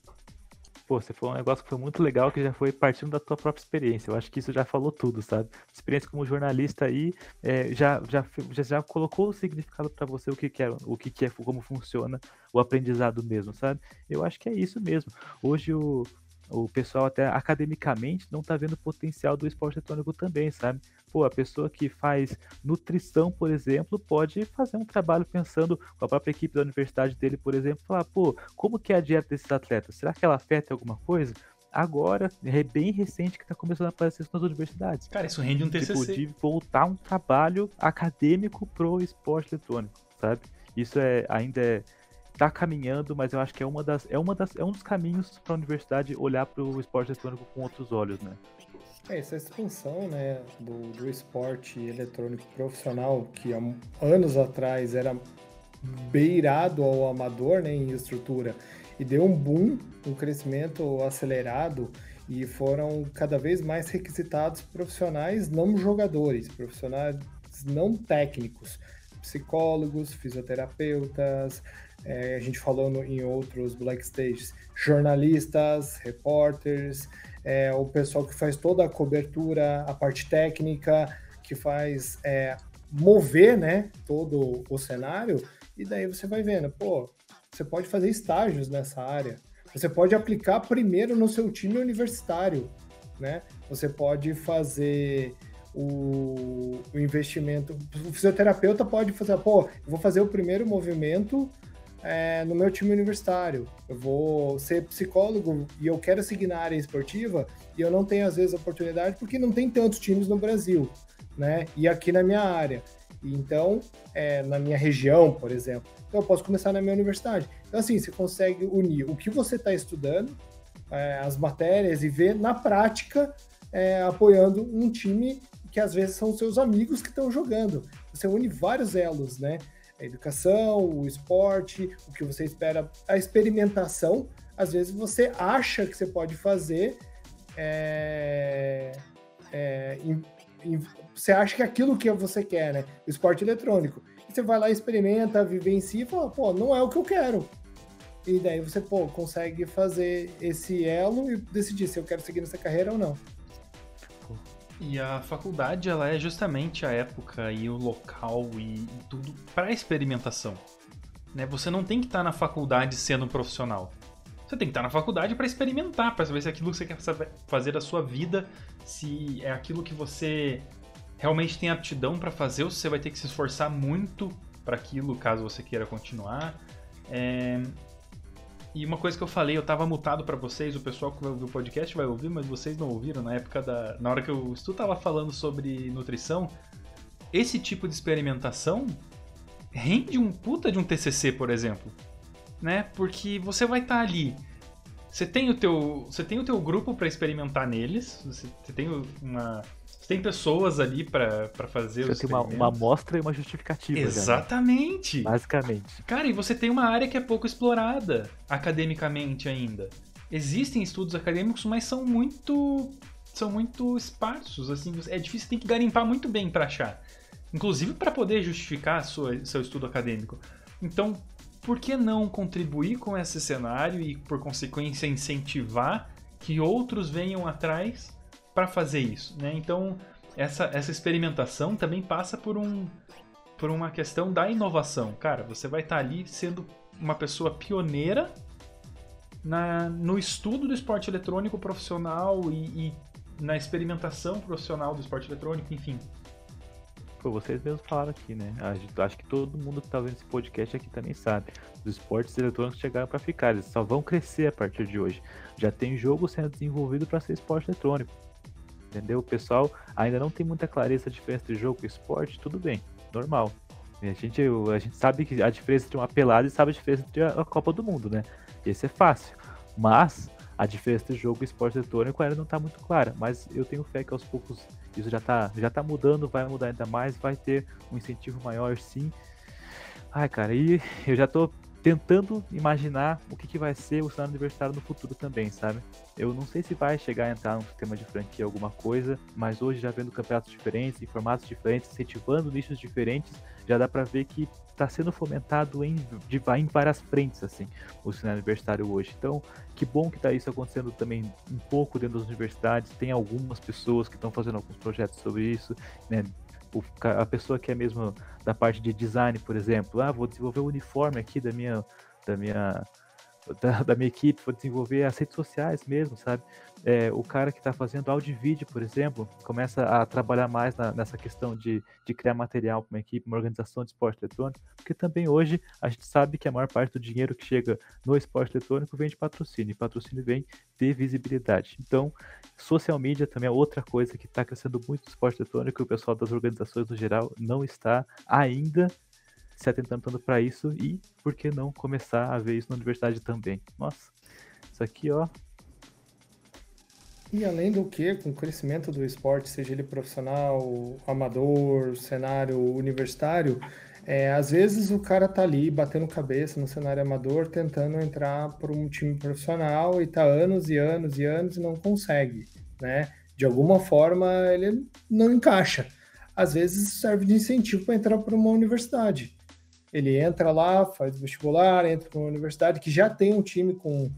Pô, você falou um negócio que foi muito legal, que já foi partindo da tua própria experiência. Eu acho que isso já falou tudo, sabe? Experiência como jornalista aí, é, já, já, já, já, colocou o significado para você, o que, que é, o que, que é, como funciona o aprendizado mesmo, sabe? Eu acho que é isso mesmo. Hoje o, o pessoal até academicamente não tá vendo o potencial do esporte eletrônico também, sabe? Pô, a pessoa que faz nutrição, por exemplo, pode fazer um trabalho pensando com a própria equipe da universidade dele, por exemplo, falar, pô, como que é a dieta desses atletas? Será que ela afeta alguma coisa? Agora, é bem recente que está começando a aparecer isso nas universidades. Cara, isso rende um TCC. Tipo, de voltar um trabalho acadêmico pro esporte eletrônico, sabe? Isso é ainda é tá caminhando, mas eu acho que é uma das é uma das é um dos caminhos para a universidade olhar para o esporte eletrônico com outros olhos, né? É, essa expansão né, do, do esporte eletrônico profissional, que há anos atrás era beirado ao amador né, em estrutura, e deu um boom, um crescimento acelerado, e foram cada vez mais requisitados profissionais não jogadores, profissionais não técnicos, psicólogos, fisioterapeutas, é, a gente falou no, em outros Black Stages, jornalistas, repórteres, é, o pessoal que faz toda a cobertura, a parte técnica, que faz é, mover né, todo o cenário, e daí você vai vendo, pô, você pode fazer estágios nessa área, você pode aplicar primeiro no seu time universitário, né? Você pode fazer o, o investimento. O fisioterapeuta pode fazer, pô, vou fazer o primeiro movimento é, no meu time universitário. Eu vou ser psicólogo e eu quero seguir na área esportiva e eu não tenho, às vezes, oportunidade porque não tem tantos times no Brasil, né? E aqui na minha área. Então, é, na minha região, por exemplo. Então, eu posso começar na minha universidade. Então, assim, você consegue unir o que você está estudando, é, as matérias, e ver na prática, é, apoiando um time que às vezes são seus amigos que estão jogando. Você une vários elos, né? A educação, o esporte, o que você espera, a experimentação. Às vezes você acha que você pode fazer, é, é, em, em, você acha que é aquilo que você quer, né? Esporte eletrônico. E você vai lá, experimenta, vivencia e fala, pô, não é o que eu quero. E daí você, pô, consegue fazer esse elo e decidir se eu quero seguir nessa carreira ou não. E a faculdade, ela é justamente a época e o local e, tudo para experimentação. Né? Você não tem que estar tá na faculdade sendo profissional. Você tem que estar tá na faculdade para experimentar, para saber se é aquilo que você quer fazer da sua vida, se é aquilo que você realmente tem aptidão para fazer ou se você vai ter que se esforçar muito para aquilo, caso você queira continuar. É... E uma coisa que eu falei, eu tava mutado para vocês, o pessoal que vai ouvir o podcast vai ouvir, mas vocês não ouviram na época da. Na hora que o Stu tava falando sobre nutrição, esse tipo de experimentação rende um puta de um TCC, por exemplo. Né? Porque você vai estar tá ali. Você tem o teu, você tem o teu grupo para experimentar neles, você tem uma Você tem pessoas ali para fazer Você os tem uma, uma amostra e uma justificativa. já, né? Exatamente. Basicamente. Cara, e você tem uma área que é pouco explorada academicamente ainda. Existem estudos acadêmicos, mas são muito são muito esparsos, assim, é difícil, tem que garimpar muito bem para achar. Inclusive para poder justificar sua, seu estudo acadêmico. Então, por que não contribuir com esse cenário e, por consequência, incentivar que outros venham atrás para fazer isso? Né? Então, essa, essa experimentação também passa por, um, por uma questão da inovação. Cara, você vai estar tá ali sendo uma pessoa pioneira na, no estudo do esporte eletrônico profissional e, e na experimentação profissional do esporte eletrônico, enfim. Pô, vocês mesmos falaram aqui, né? Acho que todo mundo que tá vendo esse podcast aqui também sabe. Os esportes eletrônicos chegaram para ficar, eles só vão crescer a partir de hoje. Já tem jogo sendo desenvolvido para ser esporte eletrônico. Entendeu? O pessoal ainda não tem muita clareza da diferença de jogo e esporte, tudo bem, normal. A gente, a gente sabe que a diferença entre uma pelada e sabe a diferença entre a Copa do Mundo, né? Esse é fácil. Mas a diferença entre jogo e esporte eletrônico ainda não está muito clara, mas eu tenho fé que aos poucos isso já está já tá mudando, vai mudar ainda mais, vai ter um incentivo maior sim. Ai, cara, e eu já estou tentando imaginar o que, que vai ser o cenário universitário no futuro também, sabe? Eu não sei se vai chegar a entrar num sistema de franquia alguma coisa, mas hoje já vendo campeonatos diferentes, em formatos diferentes, incentivando nichos diferentes, já dá para ver que está sendo fomentado em, de, em várias frentes, assim, o cenário universitário hoje. Então, que bom que está isso acontecendo também um pouco dentro das universidades. Tem algumas pessoas que estão fazendo alguns projetos sobre isso, né? O, a pessoa que é mesmo da parte de design, por exemplo, ah, vou desenvolver o uniforme aqui da minha, da minha da, da minha equipe, vou desenvolver as redes sociais mesmo, sabe? É, o cara que está fazendo áudio e vídeo, por exemplo, começa a trabalhar mais na, nessa questão de, de criar material para uma equipe, uma organização de esporte eletrônico, porque também hoje a gente sabe que a maior parte do dinheiro que chega no esporte eletrônico vem de patrocínio, e patrocínio vem de visibilidade. Então, social media também é outra coisa que está crescendo muito no esporte eletrônico e o pessoal das organizações no geral não está ainda se atentando para isso e por que não começar a ver isso na universidade também. Nossa, isso aqui, ó. E além do que, com o crescimento do esporte, seja ele profissional, amador, cenário universitário, é, às vezes o cara tá ali batendo cabeça no cenário amador, tentando entrar para um time profissional e tá anos e anos e anos e não consegue, né? De alguma forma ele não encaixa. Às vezes serve de incentivo para entrar para uma universidade. Ele entra lá, faz vestibular, entra para uma universidade que já tem um time com,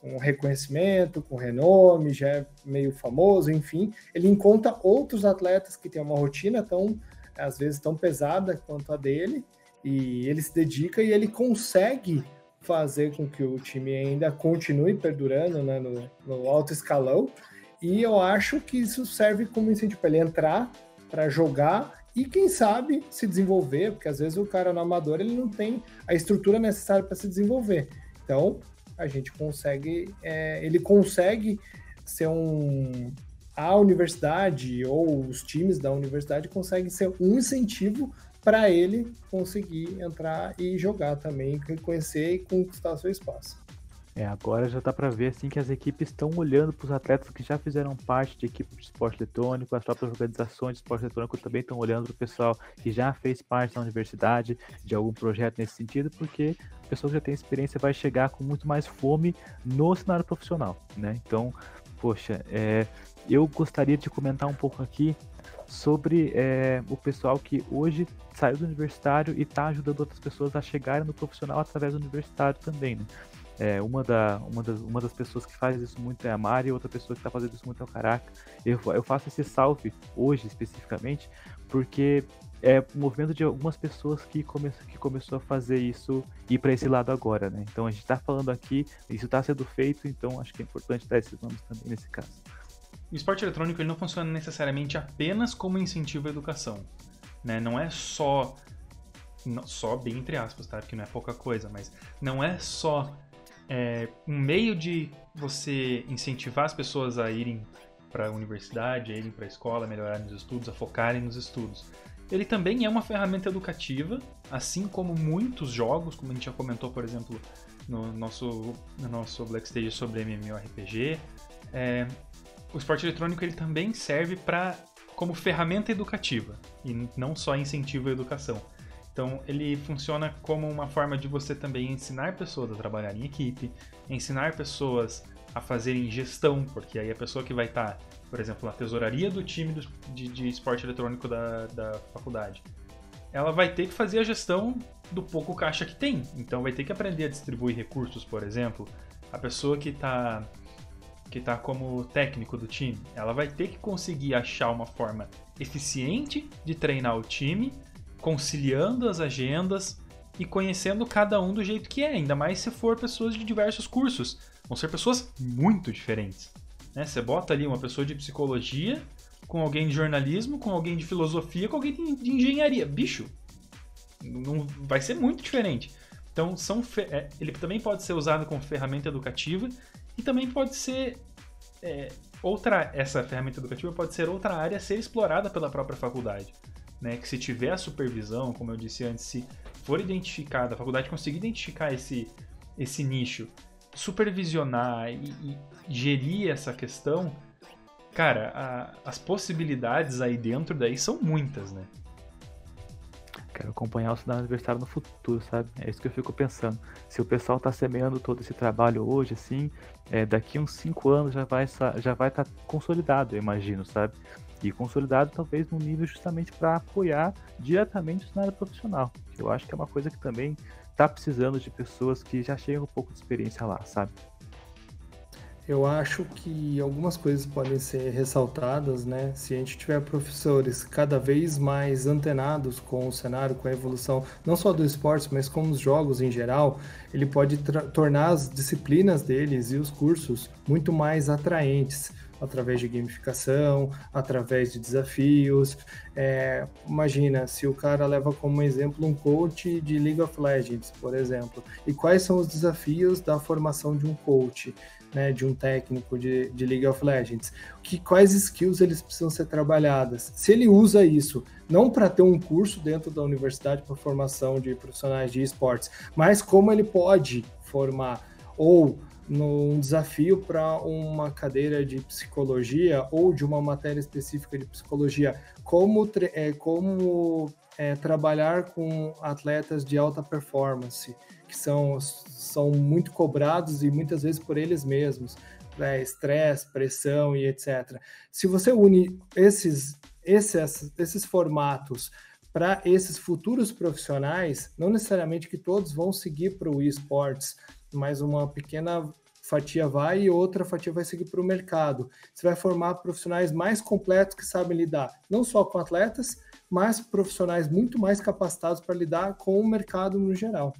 com reconhecimento, com renome, já é meio famoso, enfim. Ele encontra outros atletas que têm uma rotina tão, às vezes, tão pesada quanto a dele, e ele se dedica e ele consegue fazer com que o time ainda continue perdurando né, no, no alto escalão. E eu acho que isso serve como incentivo para ele entrar, para jogar e quem sabe se desenvolver, porque às vezes o cara no amador ele não tem a estrutura necessária para se desenvolver. Então a gente consegue, é, ele consegue ser um a universidade ou os times da universidade conseguem ser um incentivo para ele conseguir entrar e jogar também, conhecer e conquistar seu espaço. É, agora já dá para ver assim que as equipes estão olhando para os atletas que já fizeram parte de equipe de esporte eletrônico, as próprias organizações de esporte eletrônico também estão olhando para o pessoal que já fez parte da universidade, de algum projeto nesse sentido, porque a pessoa que já tem experiência vai chegar com muito mais fome no cenário profissional, né? Então, poxa, é, eu gostaria de comentar um pouco aqui sobre é, o pessoal que hoje saiu do universitário e está ajudando outras pessoas a chegarem no profissional através do universitário também, né? É, uma, da, uma, das, uma das pessoas que faz isso muito é a Mari, e outra pessoa que está fazendo isso muito é o Caraca. Eu, eu faço esse salve hoje, especificamente, porque é o movimento de algumas pessoas que, come, que começou a fazer isso ir para esse lado agora, né? Então a gente está falando aqui, isso está sendo feito, então acho que é importante dar esses nomes também nesse caso. O esporte eletrônico ele não funciona necessariamente apenas como incentivo à educação. Né? Não é só. Só bem entre aspas, tá? Porque não é pouca coisa, mas não é só é, um meio de você incentivar as pessoas a irem para a universidade, a irem para a escola, a melhorarem os estudos, a focarem nos estudos. Ele também é uma ferramenta educativa, assim como muitos jogos, como a gente já comentou, por exemplo, no nosso, no nosso Black Stage sobre MMORPG. É, o esporte eletrônico ele também serve para como ferramenta educativa e não só incentivo à educação. Então, ele funciona como uma forma de você também ensinar pessoas a trabalhar em equipe, ensinar pessoas a fazerem gestão, porque aí a pessoa que vai estar, por exemplo, na tesouraria do time de, de esporte eletrônico da, da faculdade, ela vai ter que fazer a gestão do pouco caixa que tem. Então, vai ter que aprender a distribuir recursos, por exemplo. A pessoa que está que está como técnico do time, ela vai ter que conseguir achar uma forma eficiente de treinar o time, conciliando as agendas e conhecendo cada um do jeito que é, ainda mais se for pessoas de diversos cursos. Vão ser pessoas muito diferentes. Né? Você bota ali uma pessoa de psicologia com alguém de jornalismo, com alguém de filosofia, com alguém de engenharia. Bicho, não vai ser muito diferente. Então, são é, ele também pode ser usado como ferramenta educativa e também pode ser é, outra essa ferramenta educativa pode ser outra área a ser explorada pela própria faculdade, né? Que se tiver a supervisão, como eu disse antes, se for identificada, a faculdade conseguir identificar esse esse nicho, supervisionar e, e gerir essa questão, cara, a, as possibilidades aí dentro daí são muitas, né? Quero acompanhar o cenário universitário no futuro, sabe? É isso que eu fico pensando. Se o pessoal está semeando todo esse trabalho hoje, assim, é, daqui uns 5 anos já vai já vai estar tá consolidado, eu imagino, sabe? E consolidado talvez no nível justamente para apoiar diretamente o cenário profissional. Eu acho que é uma coisa que também está precisando de pessoas que já chegam um pouco de experiência lá, sabe? Eu acho que algumas coisas podem ser ressaltadas, né? Se a gente tiver professores cada vez mais antenados com o cenário, com a evolução, não só do esporte, mas com os jogos em geral, ele pode tornar as disciplinas deles e os cursos muito mais atraentes através de gamificação, através de desafios. É, imagina se o cara leva como exemplo um coach de League of Legends, por exemplo, e quais são os desafios da formação de um coach? né, de um técnico de, de League of Legends, que quais skills eles precisam ser trabalhadas. Se ele usa isso não para ter um curso dentro da universidade para formação de profissionais de esportes, mas como ele pode formar ou num desafio para uma cadeira de psicologia ou de uma matéria específica de psicologia, como, é, como é, trabalhar com atletas de alta performance, que são, são muito cobrados e muitas vezes por eles mesmos, né, estresse, pressão e etc. Se você une esses, esses, esses formatos para esses futuros profissionais, não necessariamente que todos vão seguir para o esportes, mas uma pequena fatia vai e outra fatia vai seguir para o mercado. Você vai formar profissionais mais completos que sabem lidar não só com atletas, mas profissionais muito mais capacitados para lidar com o mercado no geral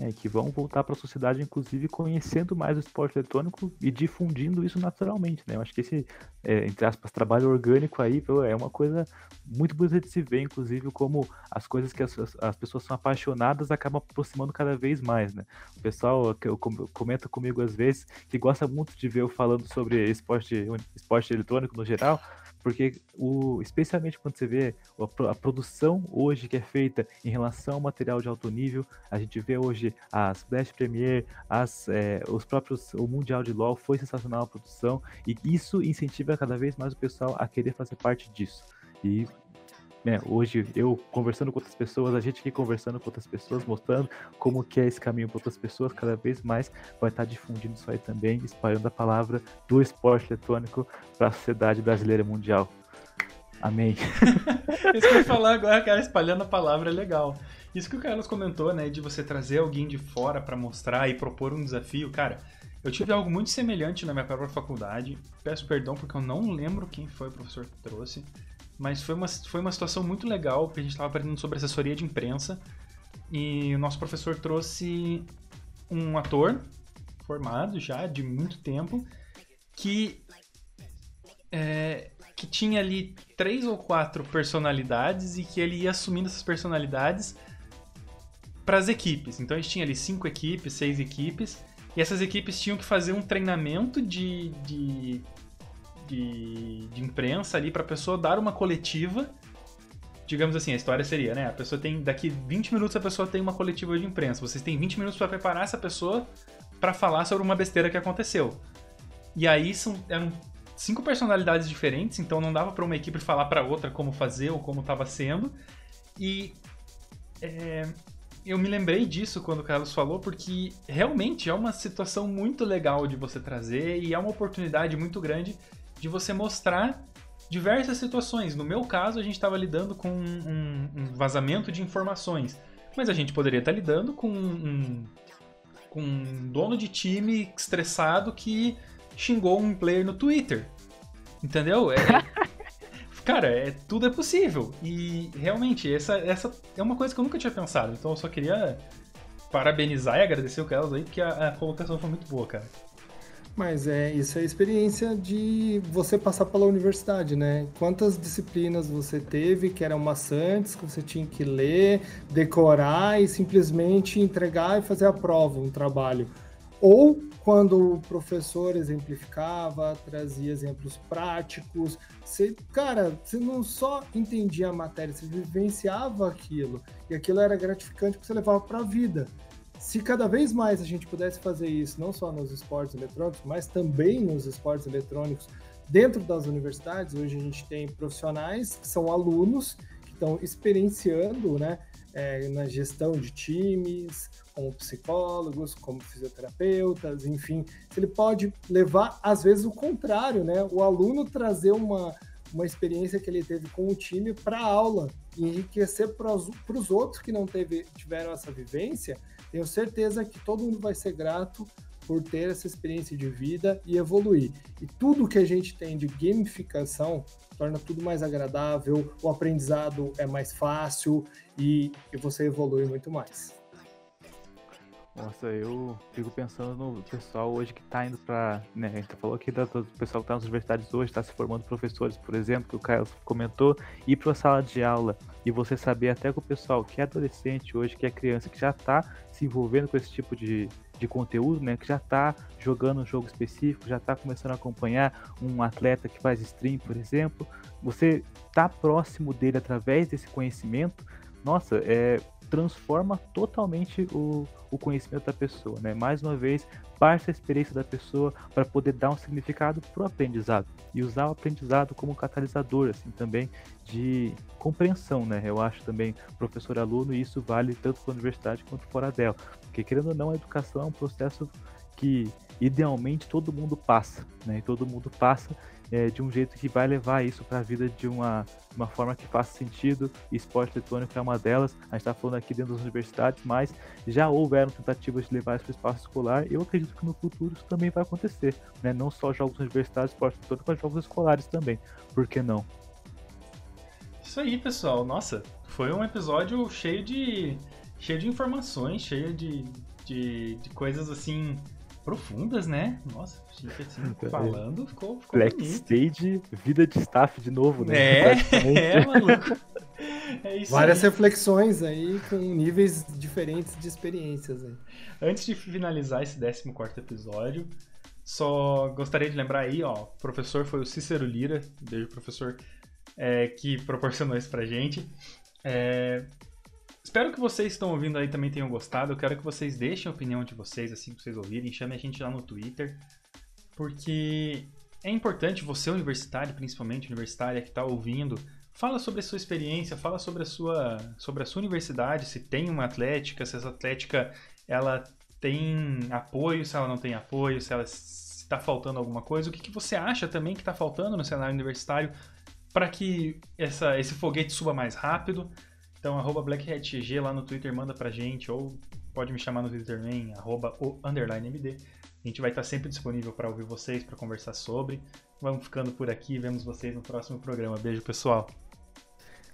é, que vão voltar para a sociedade, inclusive conhecendo mais o esporte eletrônico e difundindo isso naturalmente, né? Eu acho que esse, é, entre aspas, trabalho orgânico aí é uma coisa muito bonita de se ver, inclusive, como as coisas que as, as pessoas são apaixonadas acabam aproximando cada vez mais, né? O pessoal que eu comenta comigo às vezes que gosta muito de ver eu falando sobre esporte, esporte eletrônico no geral, porque o, especialmente quando você vê a, produção hoje que é feita em relação ao material de alto nível, a gente vê hoje as Blast Premier, as, é, os próprios, o Mundial de LoL foi sensacional a produção, e isso incentiva cada vez mais o pessoal a querer fazer parte disso. E né, hoje eu conversando com outras pessoas, a gente aqui conversando com outras pessoas, mostrando como que é esse caminho para outras pessoas, cada vez mais vai estar difundindo isso aí também, espalhando a palavra do esporte eletrônico para a sociedade brasileira mundial. Amém. (laughs) isso que eu ia falar agora, cara, espalhando a palavra é legal. Isso que o Carlos comentou, né, de você trazer alguém de fora para mostrar e propor um desafio, cara. Eu tive algo muito semelhante na minha própria faculdade. Peço perdão porque eu não lembro quem foi o professor que trouxe. Mas foi uma, foi uma situação muito legal, porque a gente estava aprendendo sobre assessoria de imprensa. E o nosso professor trouxe um ator formado já de muito tempo que é, que tinha ali três ou quatro personalidades e que ele ia assumindo essas personalidades para as equipes. Então a gente tinha ali cinco equipes, seis equipes e essas equipes tinham que fazer um treinamento de, de de, de imprensa ali para a pessoa dar uma coletiva. Digamos assim, a história seria, né? A pessoa tem. Daqui 20 minutos a pessoa tem uma coletiva de imprensa. Vocês têm 20 minutos para preparar essa pessoa para falar sobre uma besteira que aconteceu. E aí são, eram cinco personalidades diferentes, então não dava para uma equipe falar para outra como fazer ou como estava sendo. E é, eu me lembrei disso quando o Carlos falou, porque realmente é uma situação muito legal de você trazer e é uma oportunidade muito grande de você mostrar diversas situações. No meu caso, a gente estava lidando com um, um, vazamento de informações, mas a gente poderia estar lidando com um, com um dono de time estressado que xingou um player no Twitter. Entendeu? É, (laughs) cara, é, tudo é possível. E realmente, essa, essa é uma coisa que eu nunca tinha pensado. Então eu só queria parabenizar e agradecer o Carlos aí, porque a, a colocação foi muito boa, cara. Mas é isso é a experiência de você passar pela universidade, né? Quantas disciplinas você teve que eram maçantes, que você tinha que ler, decorar e simplesmente entregar e fazer a prova, um trabalho. Ou quando o professor exemplificava, trazia exemplos práticos, você, cara, você não só entendia a matéria, você vivenciava aquilo. E aquilo era gratificante porque você levava para a vida. Se cada vez mais a gente pudesse fazer isso, não só nos esportes eletrônicos, mas também nos esportes eletrônicos dentro das universidades, hoje a gente tem profissionais que são alunos, que estão experienciando, né, é, na gestão de times, como psicólogos, como fisioterapeutas, enfim, ele pode levar, às vezes, o contrário, né? O aluno trazer uma, uma experiência que ele teve com o time para a aula, enriquecer para os outros que não teve, tiveram essa vivência, tenho certeza que todo mundo vai ser grato por ter essa experiência de vida e evoluir. E tudo que a gente tem de gamificação torna tudo mais agradável, o aprendizado é mais fácil e, e você evolui muito mais. Nossa, eu fico pensando no pessoal hoje que está indo para, né, a gente falou aqui do pessoal que está nas universidades hoje, está se formando professores, por exemplo, que o Caio comentou, ir para a sala de aula e você saber até que o pessoal que é adolescente hoje, que é criança, que já está se envolvendo com esse tipo de, de conteúdo, né, que já está jogando um jogo específico, já está começando a acompanhar um atleta que faz stream, por exemplo, você está próximo dele através desse conhecimento, nossa, é, transforma totalmente o, o conhecimento da pessoa, né? Mais uma vez, parte a experiência da pessoa para poder dar um significado para o aprendizado e usar o aprendizado como catalisador, assim, também de compreensão, né? Eu acho também professor-aluno e isso vale tanto para a universidade quanto fora dela, porque querendo ou não, a educação é um processo que idealmente todo mundo passa, né? E todo mundo passa é, de um jeito que vai levar isso para a vida de uma, uma forma que faça sentido. E esporte eletrônico é uma delas. A gente está falando aqui dentro das universidades, mas já houveram tentativas de levar isso para o espaço escolar. Eu acredito que no futuro isso também vai acontecer, né? Não só jogos universitários, esporte eletrônico, mas jogos escolares também. Por que não? Isso aí, pessoal. Nossa, foi um episódio cheio de cheio de informações, cheio de, de, de coisas assim profundas, né? Nossa, gente, assim, (laughs) falando, ficou, ficou Black bonito. Stage, vida de staff de novo, né? É, (laughs) é, maluco. É Várias aí. reflexões aí com níveis diferentes de experiências. Aí. Antes de finalizar esse 14 episódio, só gostaria de lembrar aí, ó, o professor foi o Cícero Lira, beijo professor, é, que proporcionou isso pra gente. É, Espero que vocês estão ouvindo aí também tenham gostado. Eu quero que vocês deixem a opinião de vocês assim que vocês ouvirem. Chame a gente lá no Twitter. Porque é importante você, universitário, principalmente universitária que está ouvindo, fala sobre a sua experiência, fala sobre a sua, sobre a sua universidade, se tem uma atlética, se essa atlética ela tem apoio, se ela não tem apoio, se ela está faltando alguma coisa, o que, que você acha também que está faltando no cenário universitário para que essa, esse foguete suba mais rápido. Então, arroba BlackHatG lá no Twitter, manda pra gente, ou pode me chamar no Twitter também, arroba o underline MD. A gente vai estar sempre disponível para ouvir vocês, para conversar sobre. Vamos ficando por aqui, vemos vocês no próximo programa. Beijo, pessoal.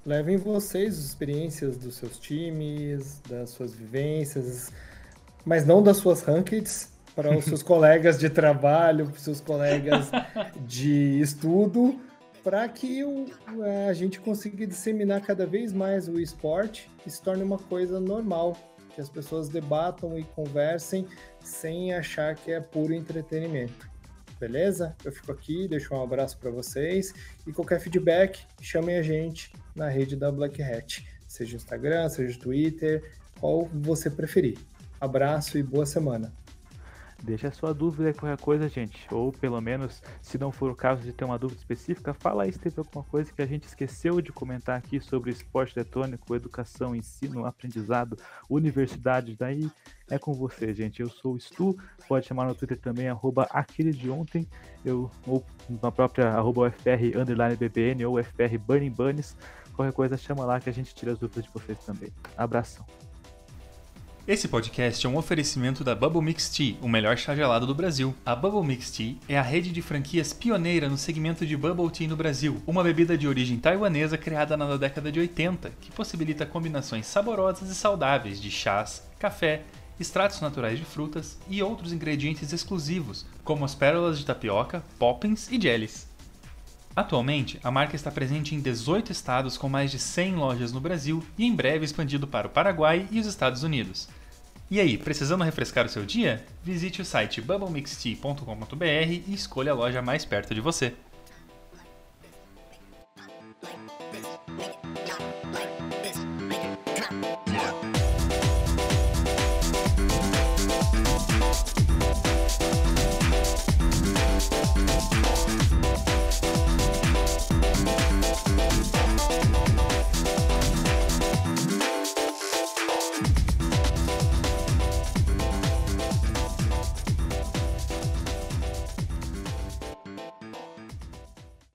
Levem vocês as experiências dos seus times, das suas vivências, mas não das suas rankings, para os seus (laughs) colegas de trabalho, para os seus colegas (laughs) de estudo para que o, a gente consiga disseminar cada vez mais o esporte e se torne uma coisa normal, que as pessoas debatam e conversem sem achar que é puro entretenimento. Beleza? Eu fico aqui, deixo um abraço para vocês e qualquer feedback, chamem a gente na rede da Black Hat, seja Instagram, seja Twitter, qual você preferir. Abraço e boa semana. Deixa a sua dúvida qualquer coisa, gente. Ou pelo menos, se não for o caso de ter uma dúvida específica, fala aí se teve alguma coisa que a gente esqueceu de comentar aqui sobre esporte eletrônico, educação, ensino, aprendizado, universidade. Daí é com você, gente. Eu sou o Stu, pode chamar no Twitter também, arroba aquele de ontem, eu, ou na própria arroba UFR underline BBN ou UFR Burning Bunnies. Qualquer coisa chama lá que a gente tira as dúvidas de vocês também. Abração. Esse podcast é um oferecimento da Bubble Mix Tea, o melhor chá gelado do Brasil. A Bubble Mix Tea é a rede de franquias pioneira no segmento de Bubble Tea no Brasil, uma bebida de origem taiwanesa criada na década de 80, que possibilita combinações saborosas e saudáveis de chás, café, extratos naturais de frutas e outros ingredientes exclusivos, como as pérolas de tapioca, poppins e jellies. Atualmente, a marca está presente em 18 estados com mais de 100 lojas no Brasil e em breve expandido para o Paraguai e os Estados Unidos. E aí, precisando refrescar o seu dia? Visite o site bubblemixtea.com.br e escolha a loja mais perto de você.